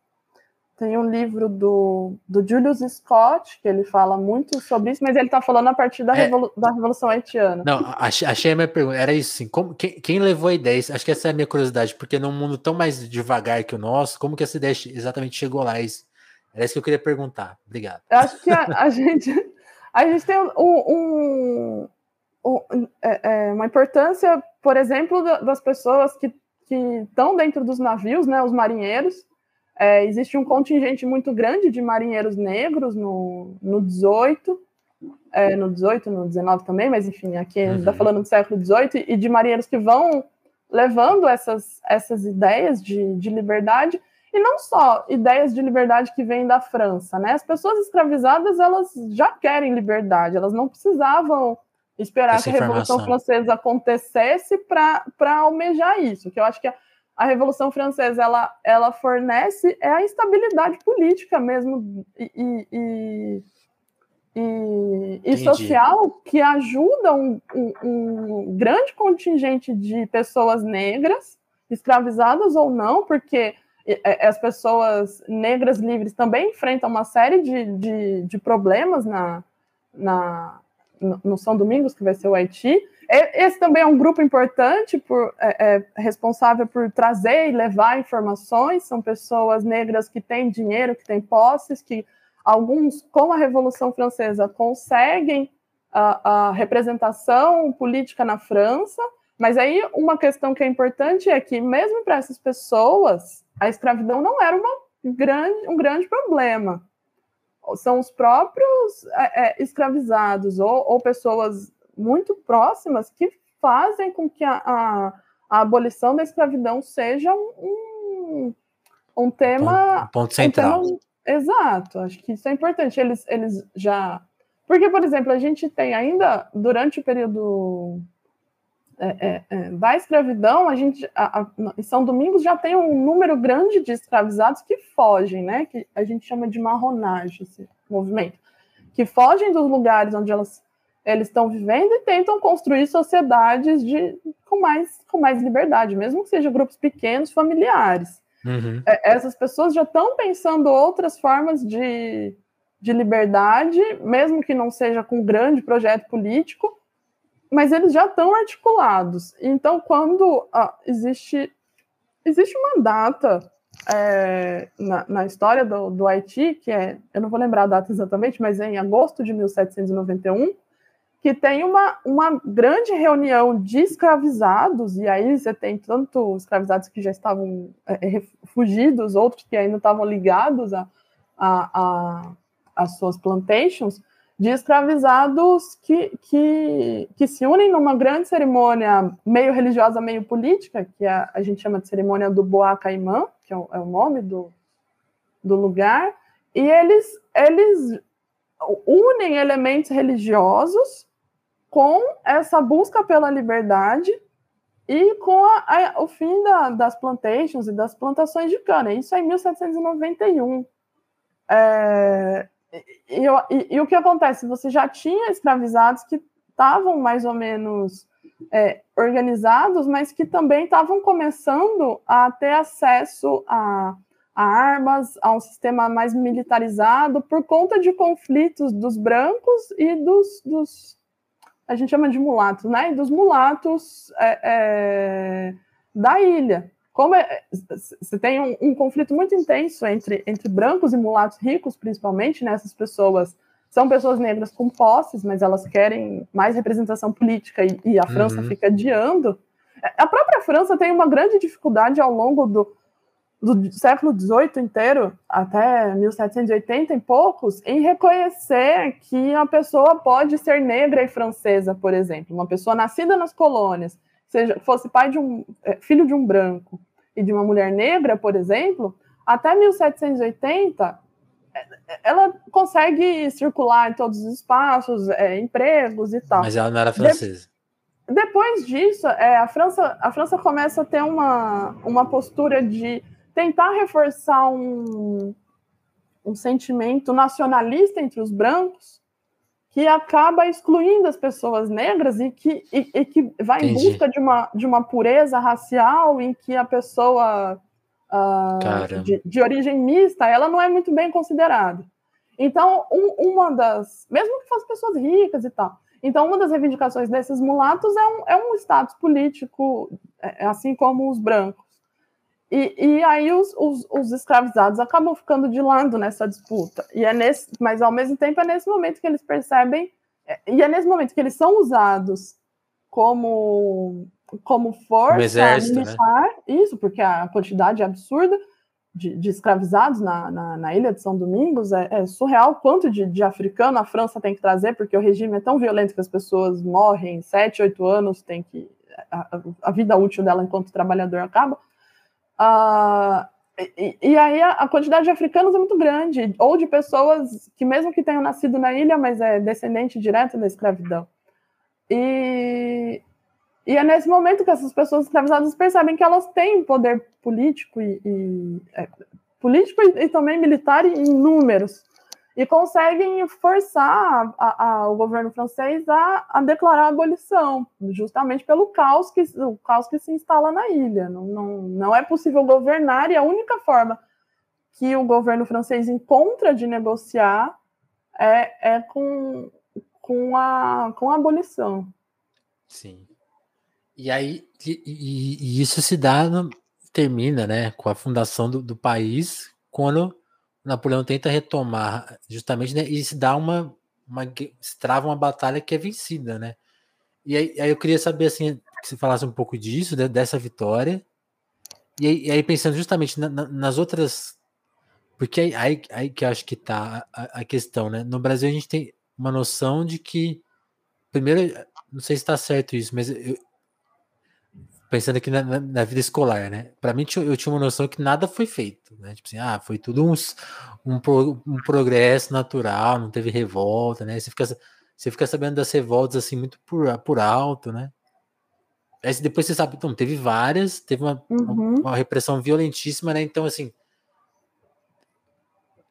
Tem um livro do, do Julius Scott, que ele fala muito sobre isso, mas ele está falando a partir da, é, revolu da Revolução Haitiana. Não, achei, achei a minha pergunta. Era isso, sim. Como, quem, quem, levou a ideia? Acho que essa é a minha curiosidade, porque num mundo tão mais devagar que o nosso, como que essa ideia exatamente chegou lá? Isso, era isso que eu queria perguntar. Obrigado. Eu acho que a, a gente, a gente tem um, um, um é, é, uma importância, por exemplo, das pessoas que estão dentro dos navios, né, os marinheiros, é, existe um contingente muito grande de marinheiros negros no, no 18, é, no 18, no 19 também, mas enfim, aqui uhum. está falando do século 18, e de marinheiros que vão levando essas, essas ideias de, de liberdade, e não só ideias de liberdade que vêm da França, né? As pessoas escravizadas, elas já querem liberdade, elas não precisavam esperar Essa que a Revolução Francesa acontecesse para almejar isso, que eu acho que a, a Revolução Francesa ela, ela fornece é a estabilidade política mesmo e, e, e, e social que ajuda um, um, um, grande contingente de pessoas negras, escravizadas ou não, porque as pessoas negras livres também enfrentam uma série de, de, de problemas na, na, no São Domingos, que vai ser o Haiti, esse também é um grupo importante, por, é, é, responsável por trazer e levar informações. São pessoas negras que têm dinheiro, que têm posses, que alguns, com a Revolução Francesa, conseguem a, a representação política na França. Mas aí uma questão que é importante é que, mesmo para essas pessoas, a escravidão não era uma grande, um grande problema. São os próprios é, é escravizados ou, ou pessoas muito próximas que fazem com que a, a, a abolição da escravidão seja um, um tema. Um ponto central. Um tema, exato, acho que isso é importante. Eles, eles já. Porque, por exemplo, a gente tem ainda, durante o período é, é, é, da escravidão, a gente, a, a, em São Domingos já tem um número grande de escravizados que fogem, né? Que a gente chama de marronagem, esse movimento, que fogem dos lugares onde elas eles estão vivendo e tentam construir sociedades de, com, mais, com mais liberdade, mesmo que sejam grupos pequenos, familiares. Uhum. É, essas pessoas já estão pensando outras formas de, de liberdade, mesmo que não seja com um grande projeto político, mas eles já estão articulados. Então, quando ah, existe, existe uma data é, na, na, história do, do Haiti, que é, eu não vou lembrar a data exatamente, mas é em agosto de 1791, que tem uma, uma grande reunião de escravizados, e aí você tem tanto escravizados que já estavam é, fugidos, outros que ainda estavam ligados a, a, a, as suas plantations, de escravizados que, que, que se unem numa grande cerimônia meio religiosa, meio política, que a, a gente chama de cerimônia do Boa Caimã, que é o, é o nome do, do lugar, e eles, eles unem elementos religiosos com essa busca pela liberdade e com a, a, o fim da, das plantations e das plantações de cana. Isso é em 1791. É, e, e, e, o que acontece? Você já tinha escravizados que estavam mais ou menos é, organizados, mas que também estavam começando a ter acesso a, a armas, a um sistema mais militarizado, por conta de conflitos dos brancos e dos, dos a gente chama de mulatos, né? E dos mulatos é, é, da ilha. Como é, você tem um, um, conflito muito intenso entre, entre brancos e mulatos ricos, principalmente, né? Essas pessoas são pessoas negras com posses, mas elas querem mais representação política e, e a França uhum. fica adiando. A própria França tem uma grande dificuldade ao longo do, do século XVIII inteiro, até 1780 e poucos, em reconhecer que a pessoa pode ser negra e francesa, por exemplo, uma pessoa nascida nas colônias, seja fosse pai de um é, filho de um branco e de uma mulher negra, por exemplo, até 1780 ela consegue circular em todos os espaços, é, empregos e tal. Mas ela não era francesa. De, depois disso, é, a, França, a França começa a ter uma, uma postura de tentar reforçar um, um sentimento nacionalista entre os brancos que acaba excluindo as pessoas negras e que, e, e que vai Entendi. em busca de uma, de uma pureza racial em que a pessoa uh, de, de, origem mista ela não é muito bem considerada. Então, um, uma das. Mesmo que fossem pessoas ricas e tal. Então, uma das reivindicações desses mulatos é um, é um status político, é, assim como os brancos. E, e aí os, os, os, escravizados acabam ficando de lado nessa disputa. E é nesse, mas ao mesmo tempo é nesse momento que eles percebem, é, e é nesse momento que eles são usados como, como força exército, né? militar, né? isso, porque a quantidade é absurda de, de escravizados na, na, na, ilha de São Domingos é, é surreal quanto de, de, africano a França tem que trazer, porque o regime é tão violento que as pessoas morrem, sete, oito anos, tem que a, a vida útil dela enquanto trabalhador acaba. Uh, e, e, aí a, a, quantidade de africanos é muito grande, ou de pessoas que mesmo que tenham nascido na ilha, mas é descendente direto da escravidão. E, e é nesse momento que essas pessoas escravizadas percebem que elas têm poder político e, e é, político e, e, também militar em números e conseguem forçar a, a, o governo francês a, a, declarar a abolição, justamente pelo caos que, o caos que se instala na ilha. Não, não, não é possível governar, e a única forma que o governo francês encontra de negociar é, é com, com, a, com a abolição. Sim. E aí, e, e, isso se dá, no, termina, né, com a fundação do, do país, quando Napoleão tenta retomar justamente né, e se dá uma, uma se trava uma batalha que é vencida, né? E aí, aí eu queria saber assim que você falasse um pouco disso, né, dessa vitória. E aí, e aí pensando justamente na, na, nas outras, porque aí, aí, aí, que acho que tá a, a, questão, né? No Brasil a gente tem uma noção de que primeiro, não sei se está certo isso, mas eu, pensando aqui na, na, na vida escolar, né? Para mim, eu tinha uma noção que nada foi feito, né? Tipo assim, ah, foi tudo uns, um, pro, um progresso natural, não teve revolta, né? Você fica, você fica sabendo das revoltas assim muito por, por alto, né? Aí depois você sabe, então, teve várias, teve uma, uhum. uma, uma, repressão violentíssima, né? Então, assim.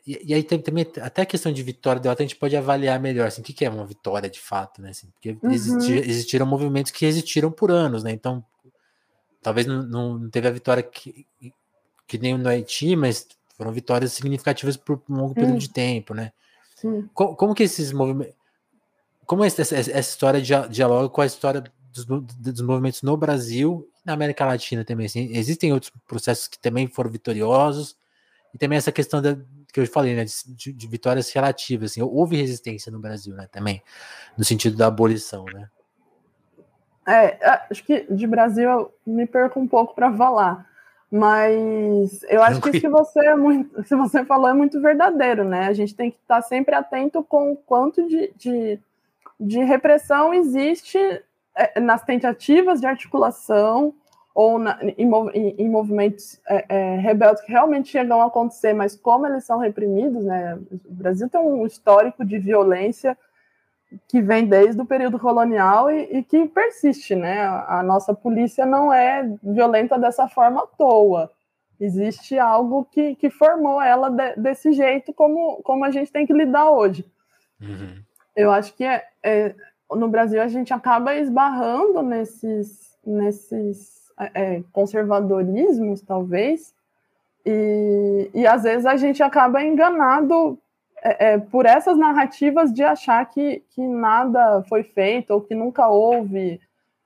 E, e aí tem também até a questão de vitória derrota, a gente pode avaliar melhor, assim, o que, que é uma vitória de fato, né? Assim, porque uhum. existiram movimentos que resistiram por anos, né? Então, Talvez não, não teve a vitória que, que nem no Haiti, mas foram vitórias significativas por um longo período de tempo, né? Como, como, que esses movimentos. Como essa, essa história dialoga com a história dos, dos, movimentos no Brasil e na América Latina também? Assim, existem outros processos que também foram vitoriosos, e também essa questão da, que eu falei, né, de, de, vitórias relativas. Assim, houve resistência no Brasil, né, também, no sentido da abolição, né? É, acho que de Brasil eu me perco um pouco para falar, mas eu acho que se você, é muito, se você falou é muito verdadeiro, né? A gente tem que estar sempre atento com o quanto de, de, de repressão existe é, nas tentativas de articulação ou na, em, em, movimentos é, é, rebeldes que realmente chegam a acontecer, mas como eles são reprimidos, né? O Brasil tem um histórico de violência que vem desde o período colonial e, e, que persiste, né? A nossa polícia não é violenta dessa forma à toa. Existe algo que, que formou ela de, desse jeito, como, como a gente tem que lidar hoje. Uhum. Eu acho que é, é, no Brasil a gente acaba esbarrando nesses, nesses é, conservadorismos, talvez, e, e às vezes a gente acaba enganado é, é, por essas narrativas de achar que, que nada foi feito ou que nunca houve.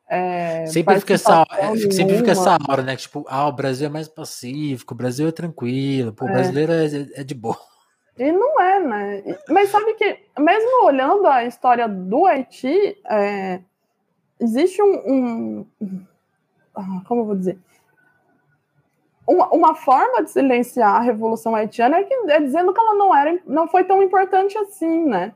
É, sempre, fica essa, é, sempre fica essa hora, né? Tipo, ah, o Brasil é mais pacífico, o Brasil é tranquilo, pô, o é. brasileiro é, é, de boa. E não é, né? Mas sabe que, mesmo olhando a história do Haiti, existe um, um. Ah, como eu vou dizer? Uma, forma de silenciar a Revolução Haitiana é, que, é dizendo que ela não, era, não foi tão importante assim, né?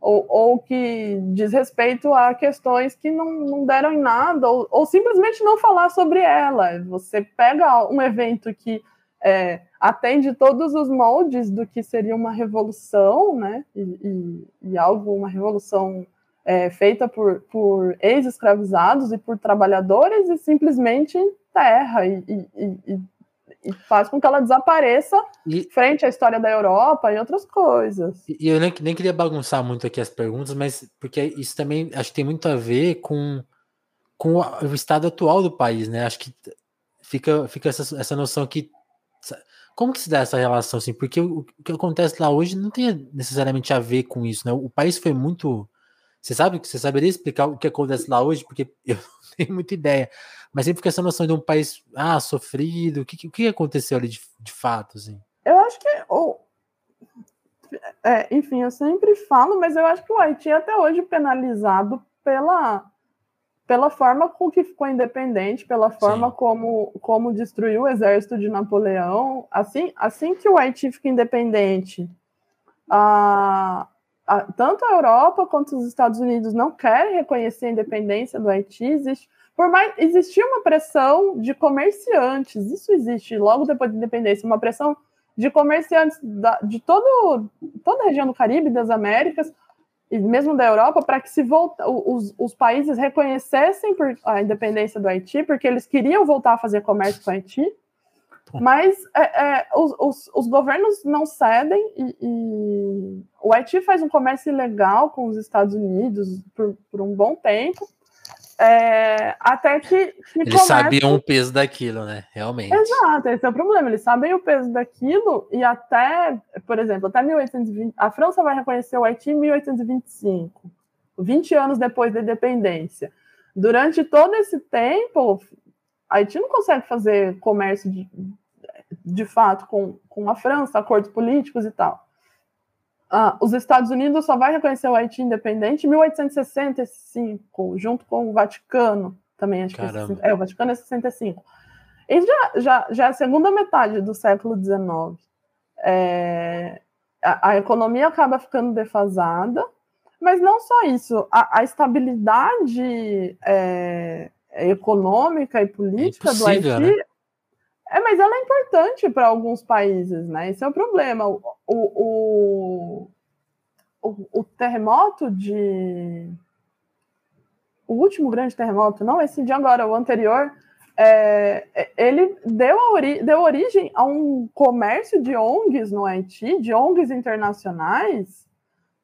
Ou, ou que diz respeito a questões que não, não deram em nada, ou, ou simplesmente não falar sobre ela. Você pega um evento que é, atende todos os moldes do que seria uma revolução, né? E, e, e algo, uma revolução é, feita por, por ex-escravizados e por trabalhadores e simplesmente enterra e, e, e, faz com que ela desapareça frente à história da Europa e outras coisas. E eu nem, nem queria bagunçar muito aqui as perguntas, mas porque isso também acho que tem muito a ver com, com o estado atual do país, né? Acho que fica, fica essa, essa noção que como que se dá essa relação assim? Porque o, o, que acontece lá hoje não tem necessariamente a ver com isso, né? O país foi muito você sabe que você saberia explicar o que acontece lá hoje? Porque eu não tenho muita ideia. Mas sempre fica essa noção de um país ah, sofrido. O que, o que aconteceu ali de, de fato? Assim? Eu acho que. Oh, é, enfim, eu sempre falo, mas eu acho que o Haiti é até hoje penalizado pela, pela forma com que ficou independente, pela forma como, como destruiu o exército de Napoleão. Assim, assim que o Haiti fica independente, a, a, tanto a Europa quanto os Estados Unidos não querem reconhecer a independência do Haiti. Existe, por mais existia uma pressão de comerciantes, isso existe logo depois da independência, uma pressão de comerciantes da, de todo, toda a região do Caribe, das Américas e mesmo da Europa, para que se volta, os, os países reconhecessem a independência do Haiti, porque eles queriam voltar a fazer comércio com o Haiti. Mas é, é, os, os, os, governos não cedem e, e, o Haiti faz um comércio ilegal com os Estados Unidos por, por um bom tempo. É, até que, que eles começa... sabiam o peso daquilo, né? Realmente. Exato, esse é o problema. Eles sabem o peso daquilo e até, por exemplo, até 1820, a França vai reconhecer o Haiti em 1825, 20 anos depois da independência. Durante todo esse tempo, Haiti não consegue fazer comércio de, de fato com, com a França, acordos políticos e tal. Ah, os Estados Unidos só vai reconhecer o Haiti independente em 1865, junto com o Vaticano, também acho Caramba. que é, é, o Vaticano é 65. Isso já, já, já é a segunda metade do século XIX. É, a, a, economia acaba ficando defasada, mas não só isso, a, a estabilidade é, econômica e política é do Haiti. Né? É, mas ela é importante para alguns países, né? Esse é o problema. O, o, o, o, terremoto de. O último grande terremoto, não esse de agora, o anterior, é, é ele deu, ori deu origem a um comércio de ONGs no Haiti, de ONGs internacionais,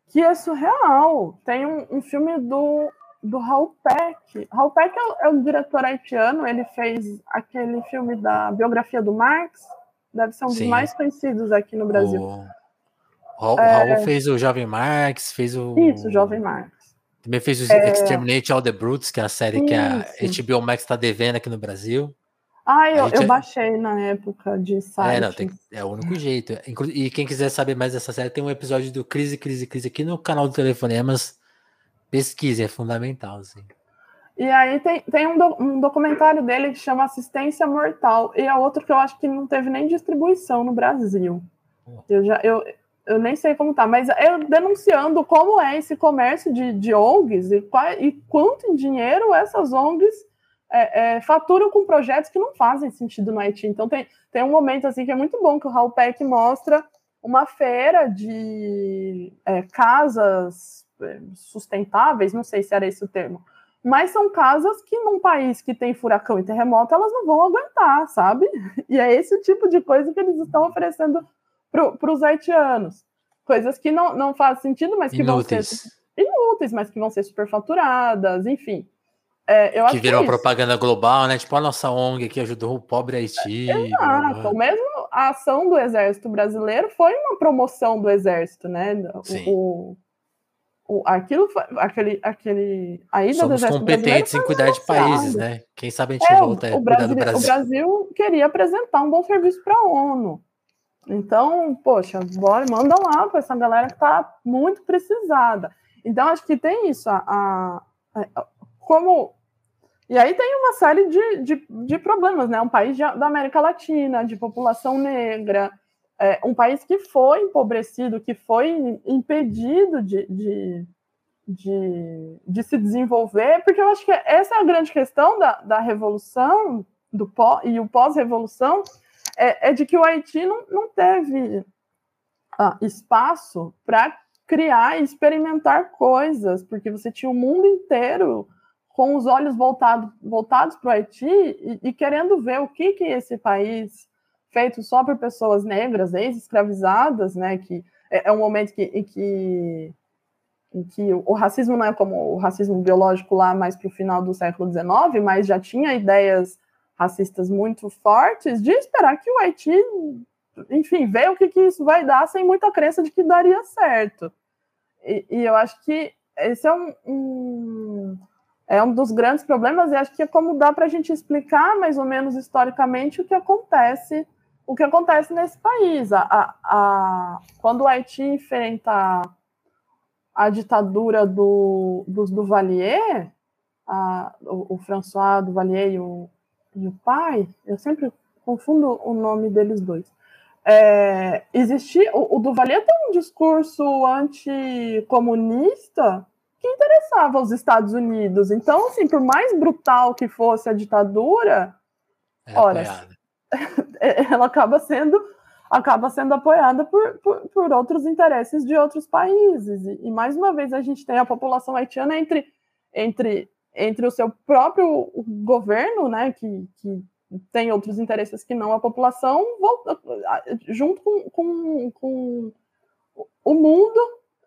que é surreal. Tem um, um filme do do Raul Peck. Raul Peck é o, é o, diretor haitiano, ele fez aquele filme da biografia do Marx, deve ser um Sim. dos mais conhecidos aqui no Brasil. O Raul, é... Raul fez o Jovem Marx, fez o. Isso, o Jovem Marx. Também fez o é... Exterminate All the Brutes, que é a série Isso. que a HBO Max está devendo aqui no Brasil. Ah, eu, eu baixei na época de site. É, não, tem, é o único jeito. E quem quiser saber mais dessa série, tem um episódio do Crise, Crise, Crise aqui no canal do Telefonemas Pesquise, é fundamental, sim. E aí tem, tem um, do, um, documentário dele que chama Assistência Mortal, e é outro que eu acho que não teve nem distribuição no Brasil. Eu, já, eu, eu nem sei como tá, mas eu denunciando como é esse comércio de, de ONGs e, qual, e quanto em dinheiro essas ONGs é, é, faturam com projetos que não fazem sentido no Haiti. Então tem, tem um momento assim que é muito bom que o Raul Peck mostra uma feira de é, casas sustentáveis, não sei se era esse o termo, mas são casas que num país que tem furacão e terremoto, elas não vão aguentar, sabe? E é esse o tipo de coisa que eles estão oferecendo para os haitianos. Coisas que não, não fazem sentido, mas que inúteis. vão ser inúteis, mas que vão ser superfaturadas, enfim. É, eu que virou que é propaganda global, né? Tipo, a nossa ONG que ajudou o pobre Haiti. Exato. Mesmo a ação do Exército Brasileiro foi uma promoção do Exército, né? O, o, aquilo, aquele, aquele, a ida Somos competentes em cuidar de países, né? Quem sabe a gente é, volta a cuidar do Brasil. O Brasil queria apresentar um bom serviço para a ONU. Então, poxa, bora, manda lá para essa galera que está muito precisada. Então, acho que tem isso. A, a, a, como. E aí tem uma série de, de, de problemas, né? Um país de, da América Latina, de população negra, é, um país que foi empobrecido, que foi impedido de, de, de, de, se desenvolver, porque eu acho que essa é a grande questão da, da revolução do pós, e o pós-revolução, é, é de que o Haiti não, não teve ah, espaço para criar e experimentar coisas, porque você tinha o mundo inteiro com os olhos voltado, voltados para o Haiti e, e, querendo ver o que, que esse país, feito só por pessoas negras, ex-escravizadas, né, que é, é um momento que, em, que, em que o racismo não é como o racismo biológico lá mais para o final do século XIX, mas já tinha ideias racistas muito fortes, de esperar que o Haiti enfim, ver o que, que isso vai dar sem muita crença de que daria certo. E, e eu acho que esse é um, um, é um dos grandes problemas, e acho que é como dá para a gente explicar mais ou menos historicamente o que acontece o que acontece nesse país. A, a, quando o Haiti enfrenta a ditadura do, dos Duvalier, a, o, o François Duvalier e o, e o pai, eu sempre confundo o nome deles dois é, existir. O, o Duvalier tem um discurso anticomunista que interessava os Estados Unidos. Então, assim, por mais brutal que fosse a ditadura, é ora, ela acaba sendo acaba sendo apoiada por, por, por, outros interesses de outros países. E, e, mais uma vez a gente tem a população haitiana entre, entre, entre o seu próprio governo, né, que, que tem outros interesses que não a população, junto com, com, com o mundo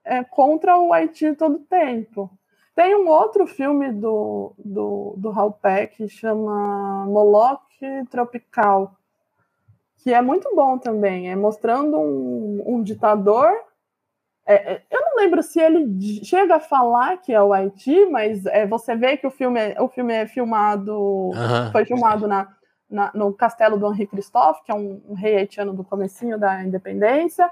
é, contra o Haiti todo tempo. Tem um outro filme do, do, do Hal Peck que chama Moloch Tropical, que é muito bom também, é mostrando um, um ditador. É, é eu não lembro se ele chega a falar que é o Haiti, mas é, você vê que o filme, é, o filme é filmado, uhum. foi filmado na, na, no castelo do Henri Christophe, que é um, um, rei haitiano do comecinho da independência.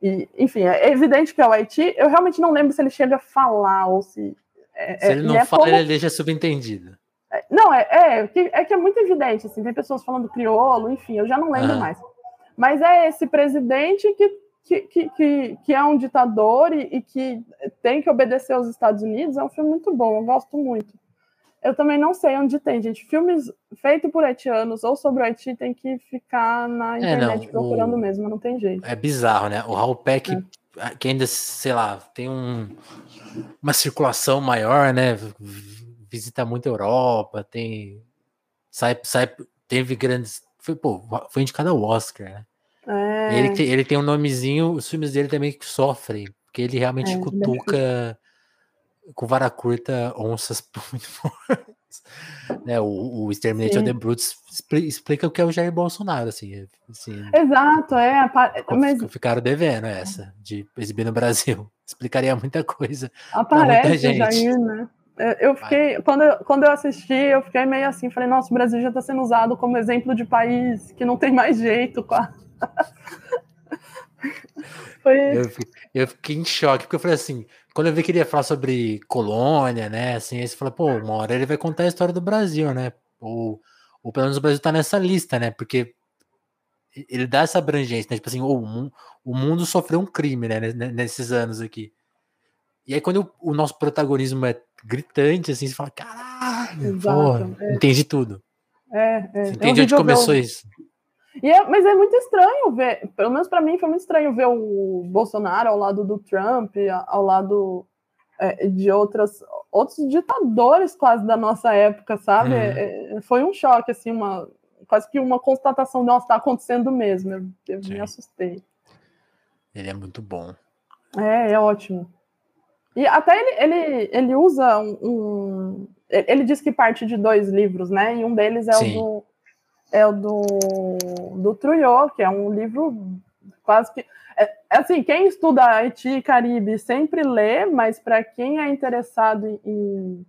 E, enfim, é evidente que é o Haiti. Eu realmente não lembro se ele chega a falar ou se. É, se ele não é fala, como... ele deixa subentendido. É, não, é, é, que, é que é muito evidente, assim, tem pessoas falando crioulo, enfim, eu já não lembro ah. mais. Mas é esse presidente que, que, que, que, que é um ditador e, e que tem que obedecer aos Estados Unidos. É um filme muito bom, eu gosto muito. Eu também não sei onde tem, gente. Filmes feitos por haitianos ou sobre o Haiti tem que ficar na internet é, não, procurando o... mesmo, não tem jeito. É bizarro, né? O Raul Peck, é. que ainda, sei lá, tem um, uma circulação maior, né? Visita muito a Europa, tem. Sai, sai, teve grandes. Foi, pô, foi indicado ao Oscar, né? É. Ele, ele tem um nomezinho, os filmes dele também que sofrem, porque ele realmente é, cutuca com vara curta onças muito fortes. Né, o, o Exterminator the Brutes explica o que é o Jair Bolsonaro, assim. assim Exato, é. Mas... Ficaram devendo essa, de exibir no Brasil. Explicaria muita coisa. Aparece muita gente. Jair, né? Eu fiquei, quando eu, quando eu assisti, eu fiquei meio assim, falei, nossa, o Brasil já está sendo usado como exemplo de país que não tem mais jeito. Foi... eu, eu fiquei em choque, porque eu falei assim, quando eu vi que ele ia falar sobre colônia, né? Assim, aí você fala, pô, uma hora ele vai contar a história do Brasil, né? Ou, ou pelo menos o Brasil tá nessa lista, né? Porque ele dá essa abrangência, né? Tipo assim, o, o mundo sofreu um crime, né? Nesses anos aqui. E aí, quando o, nosso protagonismo é gritante, assim, você fala, caralho, porra, é. entendi tudo. É, é. Você entende é onde começou isso? E é, mas é muito estranho ver, pelo menos para mim foi muito estranho ver o Bolsonaro ao lado do Trump, ao lado é, de outras, outros ditadores quase da nossa época, sabe? Uhum. É, foi um choque, assim, uma, quase que uma constatação, nossa, está acontecendo mesmo. Eu, eu me assustei. Ele é muito bom. É, é ótimo. E até ele, ele, ele usa um, um, Ele diz que parte de dois livros, né? E um deles é Sim. o do é o do, do Trujillo, que é um livro quase que. É, é, assim, quem estuda Haiti e Caribe sempre lê, mas para quem é interessado em,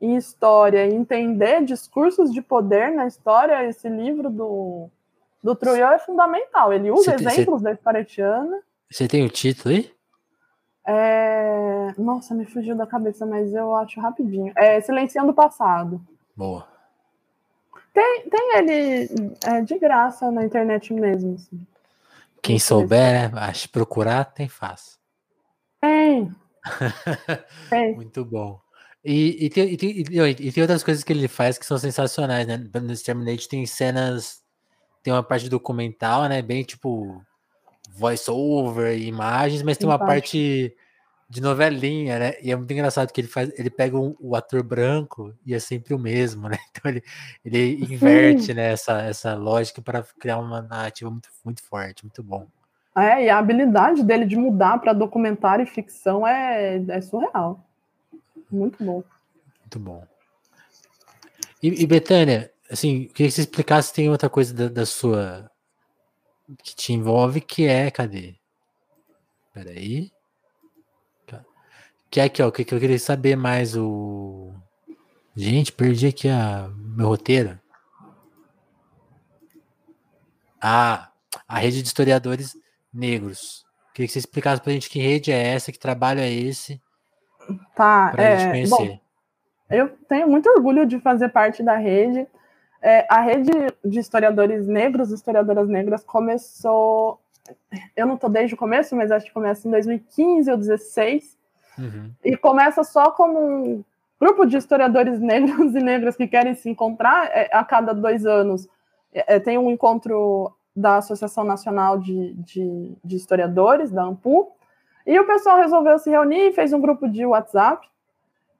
em história e entender discursos de poder na história, esse livro do, do Trujillo é fundamental. Ele usa exemplos cê, da história haitiana. Você tem o título aí? É... Nossa, me fugiu da cabeça, mas eu acho rapidinho. É Silenciando o Passado. Boa. Tem, tem ele é, de graça na internet mesmo. Assim. Quem souber, acho procurar, tem fácil. Tem. tem. Muito bom. E, e, tem, e, tem, e, tem, outras coisas que ele faz que são sensacionais, né? No Exterminate tem cenas. tem uma parte documental, né? Bem tipo voice over, imagens, mas tem uma parte de novelinha, né? E é muito engraçado que ele faz, ele pega um, o ator branco e é sempre o mesmo, né? Então ele, ele inverte né, essa, essa lógica para criar uma narrativa muito, muito forte, muito bom. É, e a habilidade dele de mudar para documentário e ficção é, é surreal. Muito bom. Muito bom. E, e Betânia, assim, queria que você explicasse tem outra coisa da, da sua que te envolve que é, cadê? Peraí. Que é aqui, ó, que, que eu queria saber mais o. Gente, perdi aqui a meu roteiro. Ah, a rede de historiadores negros. Queria que você explicasse pra gente que rede é essa, que trabalho é esse. Tá, pra é, gente conhecer. Bom, eu tenho muito orgulho de fazer parte da rede. É, a rede de historiadores negros, historiadoras negras, começou. Eu não estou desde o começo, mas acho que começa em 2015 ou 2016. Uhum. E começa só como um grupo de historiadores negros e negras que querem se encontrar é, a cada dois anos. É, é, tem um encontro da Associação Nacional de, de, de Historiadores, da AMPU, e o pessoal resolveu se reunir, fez um grupo de WhatsApp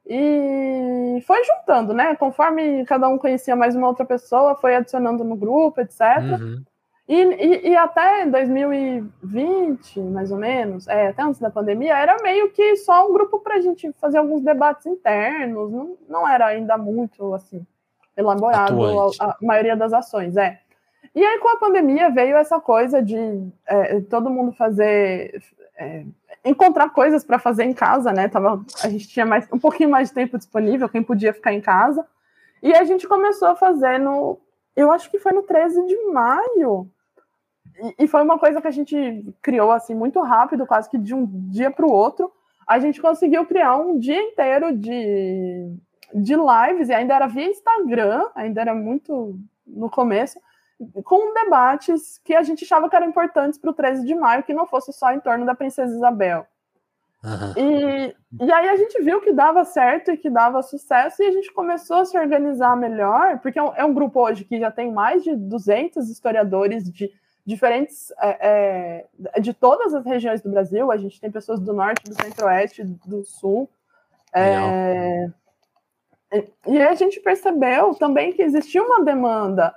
e foi juntando, né? Conforme cada um conhecia mais uma outra pessoa, foi adicionando no grupo, etc. Uhum. E, e, e, até 2020, mais ou menos, é, até antes da pandemia, era meio que só um grupo para a gente fazer alguns debates internos, não, não era ainda muito assim elaborado a, a, maioria das ações, é. E aí com a pandemia veio essa coisa de é, todo mundo fazer é, encontrar coisas para fazer em casa, né? Tava, a gente tinha mais, um pouquinho mais de tempo disponível, quem podia ficar em casa. E a gente começou a fazer no. Eu acho que foi no 13 de maio. E, e foi uma coisa que a gente criou assim muito rápido, quase que de um dia para o outro. A gente conseguiu criar um dia inteiro de, de lives, e ainda era via Instagram, ainda era muito no começo com debates que a gente achava que eram importantes para o 13 de maio, que não fosse só em torno da Princesa Isabel. Uhum. E, e aí a gente viu que dava certo e que dava sucesso, e a gente começou a se organizar melhor, porque é um, é um grupo hoje que já tem mais de 200 historiadores de diferentes, é, é, de todas as regiões do Brasil, a gente tem pessoas do norte, do centro-oeste, do sul. É, e a gente percebeu também que existia uma demanda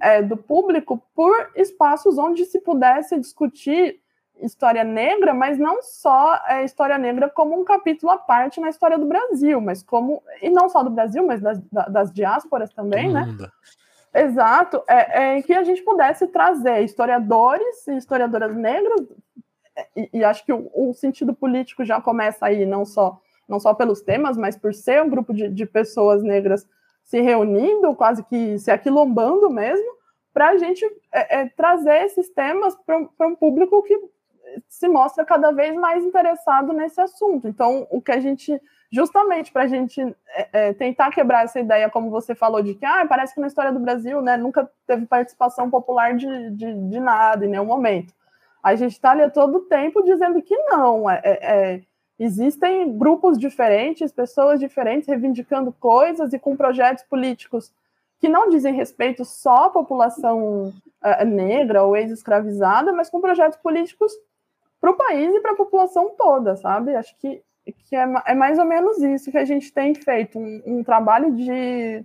é, do público por espaços onde se pudesse discutir história negra, mas não só é, história negra como um capítulo à parte na história do Brasil, mas como e não só do Brasil, mas das, das diásporas também, né? Exato, é, é que a gente pudesse trazer historiadores e historiadoras negras e, e acho que o, o, sentido político já começa aí, não só não só pelos temas, mas por ser um grupo de, de pessoas negras se reunindo, quase que se aquilombando mesmo, para a gente é, é, trazer esses temas para um público que se mostra cada vez mais interessado nesse assunto. Então, o que a gente, justamente para a gente é, é, tentar quebrar essa ideia, como você falou, de que ah, parece que na história do Brasil né, nunca teve participação popular de, de, de nada em nenhum momento. A gente está ali todo o tempo dizendo que não, é, é, é Existem grupos diferentes, pessoas diferentes reivindicando coisas e com projetos políticos que não dizem respeito só à população uh, negra ou ex-escravizada, mas com projetos políticos para o país e para a população toda, sabe? Acho que, que é, é, mais ou menos isso que a gente tem feito, um, um trabalho de,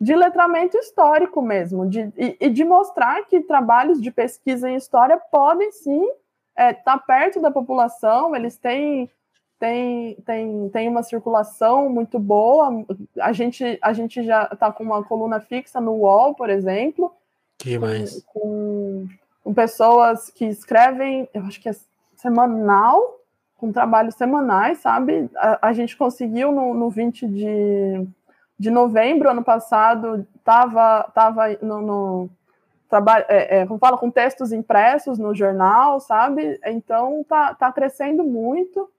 de letramento histórico mesmo, de, e, e, de mostrar que trabalhos de pesquisa em história podem sim estar é, tá perto da população, eles têm tem, tem, tem uma circulação muito boa. A gente, a gente já está com uma coluna fixa no UOL, por exemplo. Que mais? Com, com, pessoas que escrevem, eu acho que é semanal, com trabalhos semanais, sabe? A, a gente conseguiu no, no 20 de, de novembro, ano passado, estava tava no, no trabalho, é, é, como fala, com textos impressos no jornal, sabe? Então tá, tá crescendo muito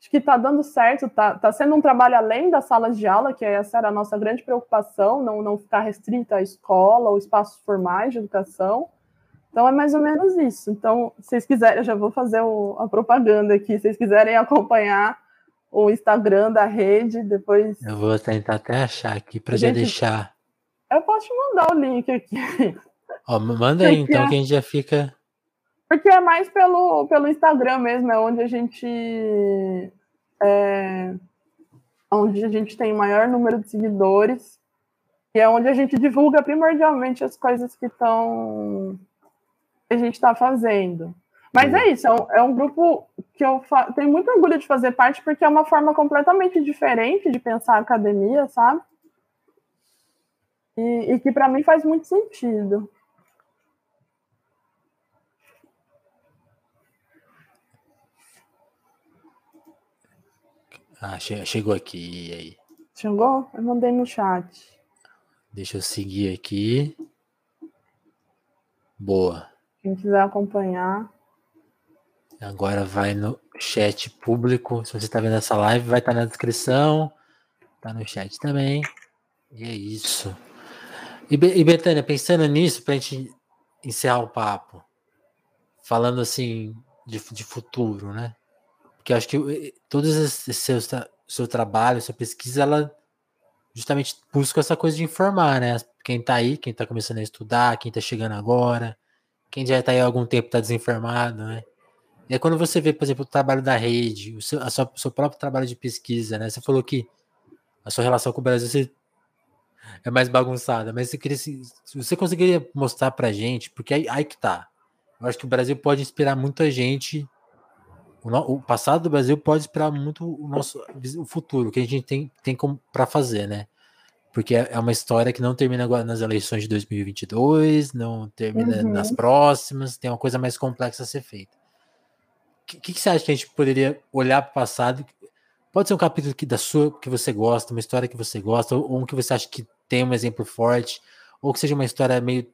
acho que está dando certo, está tá sendo um trabalho além das salas de aula, que essa era a nossa grande preocupação, não, não ficar restrita à escola ou espaços formais de educação. Então é mais ou menos isso. Então, se vocês quiserem, eu já vou fazer o, a propaganda aqui, se vocês quiserem acompanhar o Instagram da rede, depois. Eu vou tentar até achar aqui para já deixar. Eu posso te mandar o link aqui. Ó, manda aí então, que a gente já fica. Porque é mais pelo, pelo Instagram mesmo, é onde a gente. É, onde a gente tem maior número de seguidores. E é onde a gente divulga primordialmente as coisas que estão. a gente está fazendo. Mas é isso, é um, é um grupo que eu tenho muito orgulho de fazer parte, porque é uma forma completamente diferente de pensar a academia, sabe? E, e que para mim faz muito sentido. Ah, chegou aqui, aí? Chegou? Eu mandei no chat. Deixa eu seguir aqui. Boa. Quem quiser acompanhar. Agora vai no chat público. Se você está vendo essa live, vai estar tá na descrição. Tá no chat também. E é isso. E, e Betânia, pensando nisso, para a gente encerrar o papo, falando assim de, de futuro, né? Eu acho que eh, todos esses seus seu trabalho, sua pesquisa, ela justamente busca essa coisa de informar, né? Quem tá aí, quem tá começando a estudar, quem tá chegando agora, quem já tá aí há algum tempo tá desinformado, né? E aí quando você vê, por exemplo, o trabalho da rede, o seu, sua, seu próprio trabalho de pesquisa, né? Você falou que a sua relação com o Brasil você é mais bagunçada, mas você queria, você conseguiria mostrar pra gente, porque aí, aí que tá. Eu acho que o Brasil pode inspirar muita gente o, o, passado do Brasil pode esperar muito o nosso o futuro, que a gente tem, tem para fazer, né? Porque é, é uma história que não termina agora nas eleições de 2022, não termina uhum. nas próximas, tem uma coisa mais complexa a ser feita. O que, que, que, você acha que a gente poderia olhar para o passado? Pode ser um capítulo que, da sua que você gosta, uma história que você gosta, ou, ou um que você acha que tem um exemplo forte, ou que seja uma história meio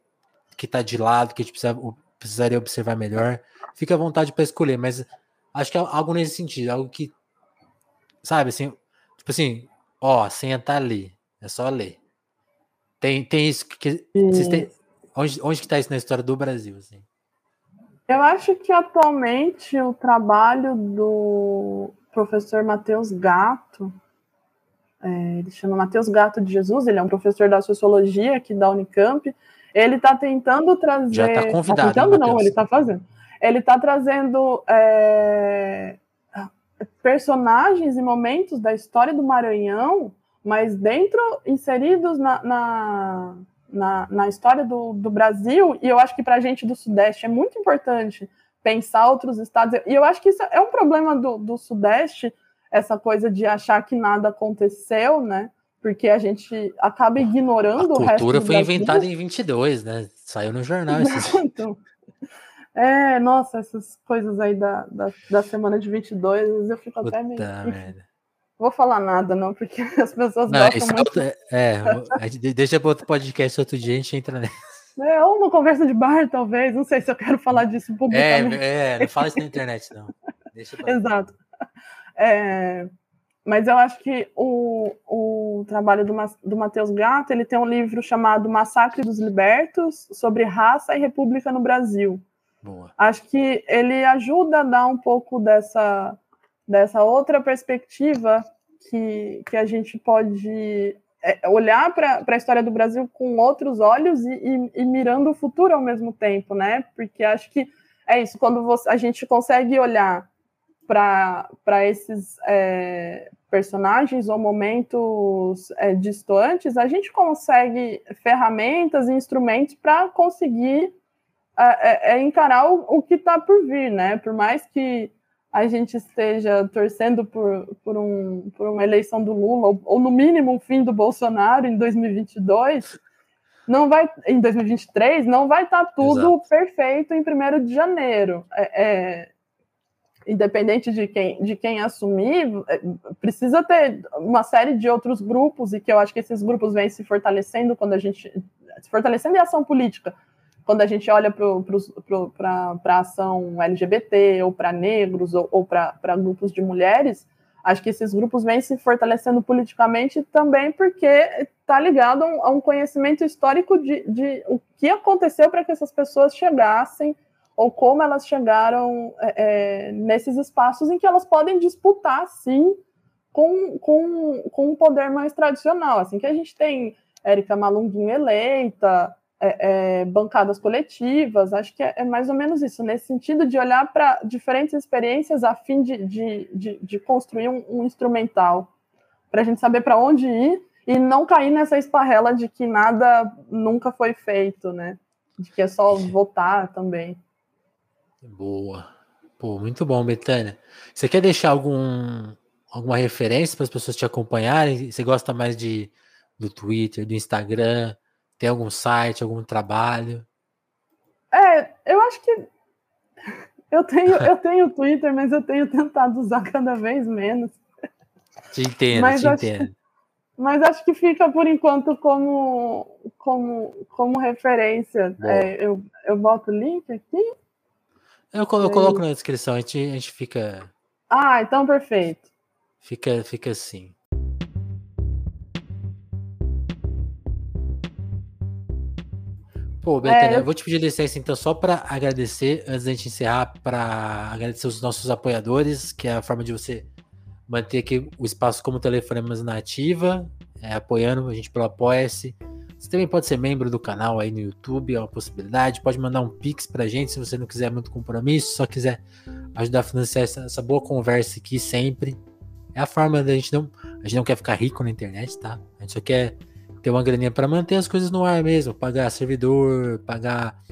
que está de lado, que a gente precisa, precisaria observar melhor. Fica à vontade para escolher, mas Acho que é algo nesse sentido, algo que, sabe, assim, tipo assim, ó, senta ali, é só ler. Tem, tem isso que. Têm, onde, onde que tá isso na história do Brasil, assim? Eu acho que atualmente o trabalho do professor Matheus Gato, é, ele chama Matheus Gato de Jesus, ele é um professor da sociologia aqui da Unicamp, ele está tentando trazer. Já está convidado. Tá tentando, não, ele está fazendo ele está trazendo é, personagens e momentos da história do Maranhão, mas dentro, inseridos na, na, na, na história do, do Brasil, e eu acho que para a gente do Sudeste é muito importante pensar outros estados, e eu acho que isso é um problema do, do Sudeste, essa coisa de achar que nada aconteceu, né? Porque a gente acaba ignorando a o resto. A cultura foi inventada em 22, né? Saiu no jornal. Então, é, nossa, essas coisas aí da, da, da semana de 22, eu fico Puta até meio. Merda. Vou falar nada, não, porque as pessoas não, gostam muito. É, é, deixa para outro podcast outro dia, a gente entra nessa. É, ou uma conversa de bar, talvez. Não sei se eu quero falar disso é, publicamente. É, é não fala isso na internet, não. Exato. É, mas eu acho que o, o trabalho do, do Matheus Gato, ele tem um livro chamado Massacre dos Libertos, sobre raça e república no Brasil. Boa. Acho que ele ajuda a dar um pouco dessa, dessa outra perspectiva que, que a gente pode é, olhar para a história do Brasil com outros olhos e, e, e, mirando o futuro ao mesmo tempo, né? Porque acho que é isso, quando você, a gente consegue olhar para esses é, personagens ou momentos é, distantes, a gente consegue ferramentas e instrumentos para conseguir é, é encarar o, o que está por vir, né? Por mais que a gente esteja torcendo por, por, um, por uma eleição do Lula, ou, ou no mínimo o fim do Bolsonaro em 2022, não vai, em 2023, não vai estar tá tudo Exato. perfeito em 1 de janeiro. É, é, independente de quem, de quem assumir, é, precisa ter uma série de outros grupos, e que eu acho que esses grupos vêm se fortalecendo quando a gente. se fortalecendo em ação política quando a gente olha para a ação LGBT, ou para negros, ou, ou para grupos de mulheres, acho que esses grupos vêm se fortalecendo politicamente também porque está ligado a um, a um, conhecimento histórico de, de o que aconteceu para que essas pessoas chegassem, ou como elas chegaram é, é, nesses espaços em que elas podem disputar, sim, com, com, com um poder mais tradicional. Assim que a gente tem Érica Malunguinho eleita, é, é, bancadas coletivas, acho que é, é, mais ou menos isso, nesse sentido de olhar para diferentes experiências a fim de, de, de, de construir um, um instrumental, para a gente saber para onde ir e não cair nessa esparrela de que nada nunca foi feito, né? De que é só votar também. Boa. Pô, muito bom, Betânia. Você quer deixar algum, alguma referência para as pessoas te acompanharem? Você gosta mais de do Twitter, do Instagram? Tem algum site, algum trabalho? É, eu acho que eu tenho, eu tenho Twitter, mas eu tenho tentado usar cada vez menos. Te entendo, mas te acho, entendo. Mas acho que fica por enquanto como, como, como referência. É, eu, eu boto o link aqui. Eu coloco, eu coloco na descrição, a gente, a gente fica. Ah, então perfeito. Fica, fica assim. Pô, Betânia, é... eu vou te pedir licença então só para agradecer, antes da gente encerrar, para agradecer os nossos apoiadores, que é a forma de você manter aqui o espaço como Telefonemas na ativa, é, apoiando a gente pelo Apoia-se. Você também pode ser membro do canal aí no YouTube, é uma possibilidade. Pode mandar um Pix pra gente se você não quiser muito compromisso, só quiser ajudar a financiar essa, essa boa conversa aqui sempre. É a forma da gente não. A gente não quer ficar rico na internet, tá? A gente só quer ter uma graninha para manter as coisas no ar mesmo, pagar servidor, pagar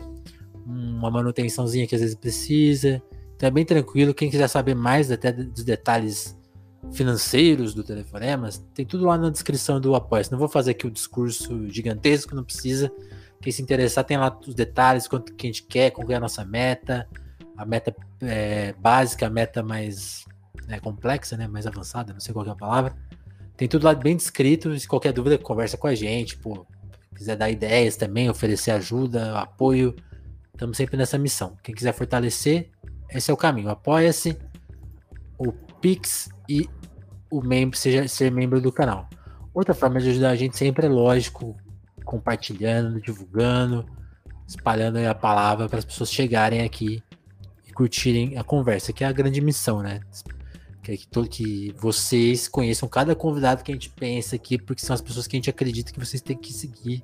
uma manutençãozinha que às vezes precisa. Então é bem tranquilo. Quem quiser saber mais até dos detalhes financeiros do Telefonemas, tem tudo lá na descrição do apoio. Não vou fazer aqui o discurso gigantesco, não precisa. Quem se interessar tem lá os detalhes, quanto que a gente quer, qual é a nossa meta, a meta é, básica, a meta mais né, complexa, né, mais avançada, não sei qual é a palavra. Tem tudo lá bem descrito. Se qualquer dúvida, conversa com a gente. Pô, quiser dar ideias também, oferecer ajuda, apoio. Estamos sempre nessa missão. Quem quiser fortalecer, esse é o caminho. Apoia-se, o Pix e o membro seja ser membro do canal. Outra forma de ajudar a gente sempre é lógico, compartilhando, divulgando, espalhando a palavra para as pessoas chegarem aqui e curtirem a conversa, que é a grande missão, né? Que, que, que vocês conheçam cada convidado que a gente pensa aqui, porque são as pessoas que a gente acredita que vocês têm que seguir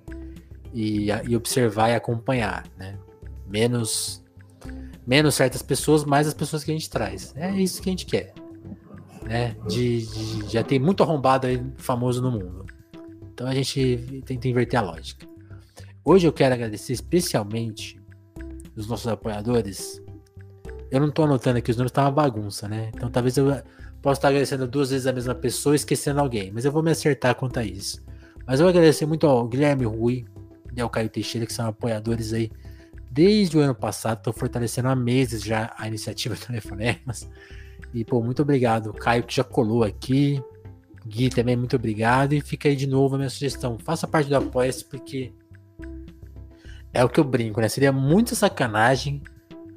e, e observar e acompanhar, né? Menos, menos certas pessoas, mais as pessoas que a gente traz. É isso que a gente quer, né? De, de já tem muito arrombado aí famoso no mundo. Então a gente tenta inverter a lógica. Hoje eu quero agradecer especialmente os nossos apoiadores eu não tô anotando aqui os nomes, tá uma bagunça, né? Então talvez eu possa estar agradecendo duas vezes a mesma pessoa esquecendo alguém, mas eu vou me acertar quanto a isso. Mas eu vou agradecer muito ao Guilherme Rui e ao Caio Teixeira, que são apoiadores aí desde o ano passado, estão fortalecendo há meses já a iniciativa Telefonemas. E, pô, muito obrigado. Caio que já colou aqui. Gui também, muito obrigado. E fica aí de novo a minha sugestão. Faça parte do Apoia-se, porque é o que eu brinco, né? Seria muita sacanagem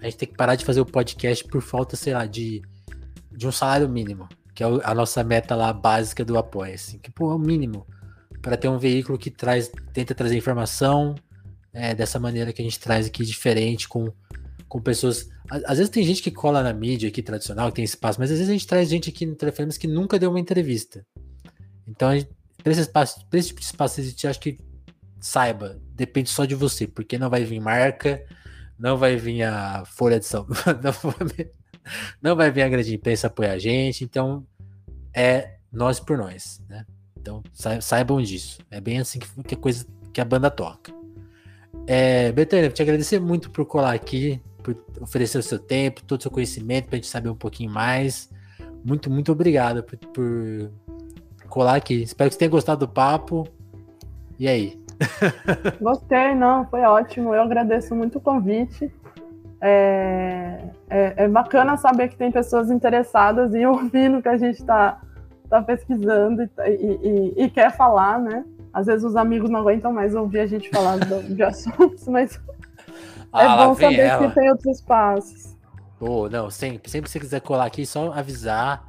a gente tem que parar de fazer o podcast por falta, sei lá, de, de um salário mínimo, que é a nossa meta lá básica do apoio, assim, que pô, é o mínimo para ter um veículo que traz, tenta trazer informação é, dessa maneira que a gente traz aqui diferente com, com pessoas. Às vezes tem gente que cola na mídia aqui tradicional, que tem espaço, mas às vezes a gente traz gente aqui no Telefonemas que nunca deu uma entrevista. Então, para esse, espaço, esse tipo de espaço, a gente acha que saiba, depende só de você, porque não vai vir marca, não vai vir a Folha de São não vai vir a grande imprensa apoiar a gente, então é nós por nós, né? Então saibam disso. É bem assim que, a coisa que a banda toca. É, Betânia, te agradecer muito por colar aqui, por oferecer o seu tempo, todo o seu conhecimento para a gente saber um pouquinho mais. Muito, muito obrigado por, por colar aqui. Espero que você tenha gostado do papo. E aí? Gostei, não, foi ótimo. Eu agradeço muito o convite. É, é, é, bacana saber que tem pessoas interessadas em ouvir no que a gente está tá pesquisando e, e, e, quer falar, né? Às vezes os amigos não aguentam mais ouvir a gente falar de, de assuntos, mas ah, é bom saber ela. que tem outros espaços. Oh, não, sempre, sempre que você quiser colar aqui, só avisar.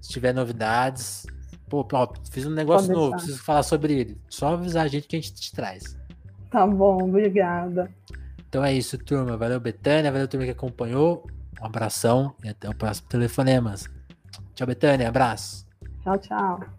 Se tiver novidades, Pô, ó, fiz um negócio novo, preciso falar sobre ele. Só avisar a gente que a gente te traz. Tá bom, obrigada. Então é isso, turma. Valeu, Betânia. Valeu, turma que acompanhou. Um abração e até o próximo Telefonemas. Tchau, Betânia. Abraço. Tchau, tchau.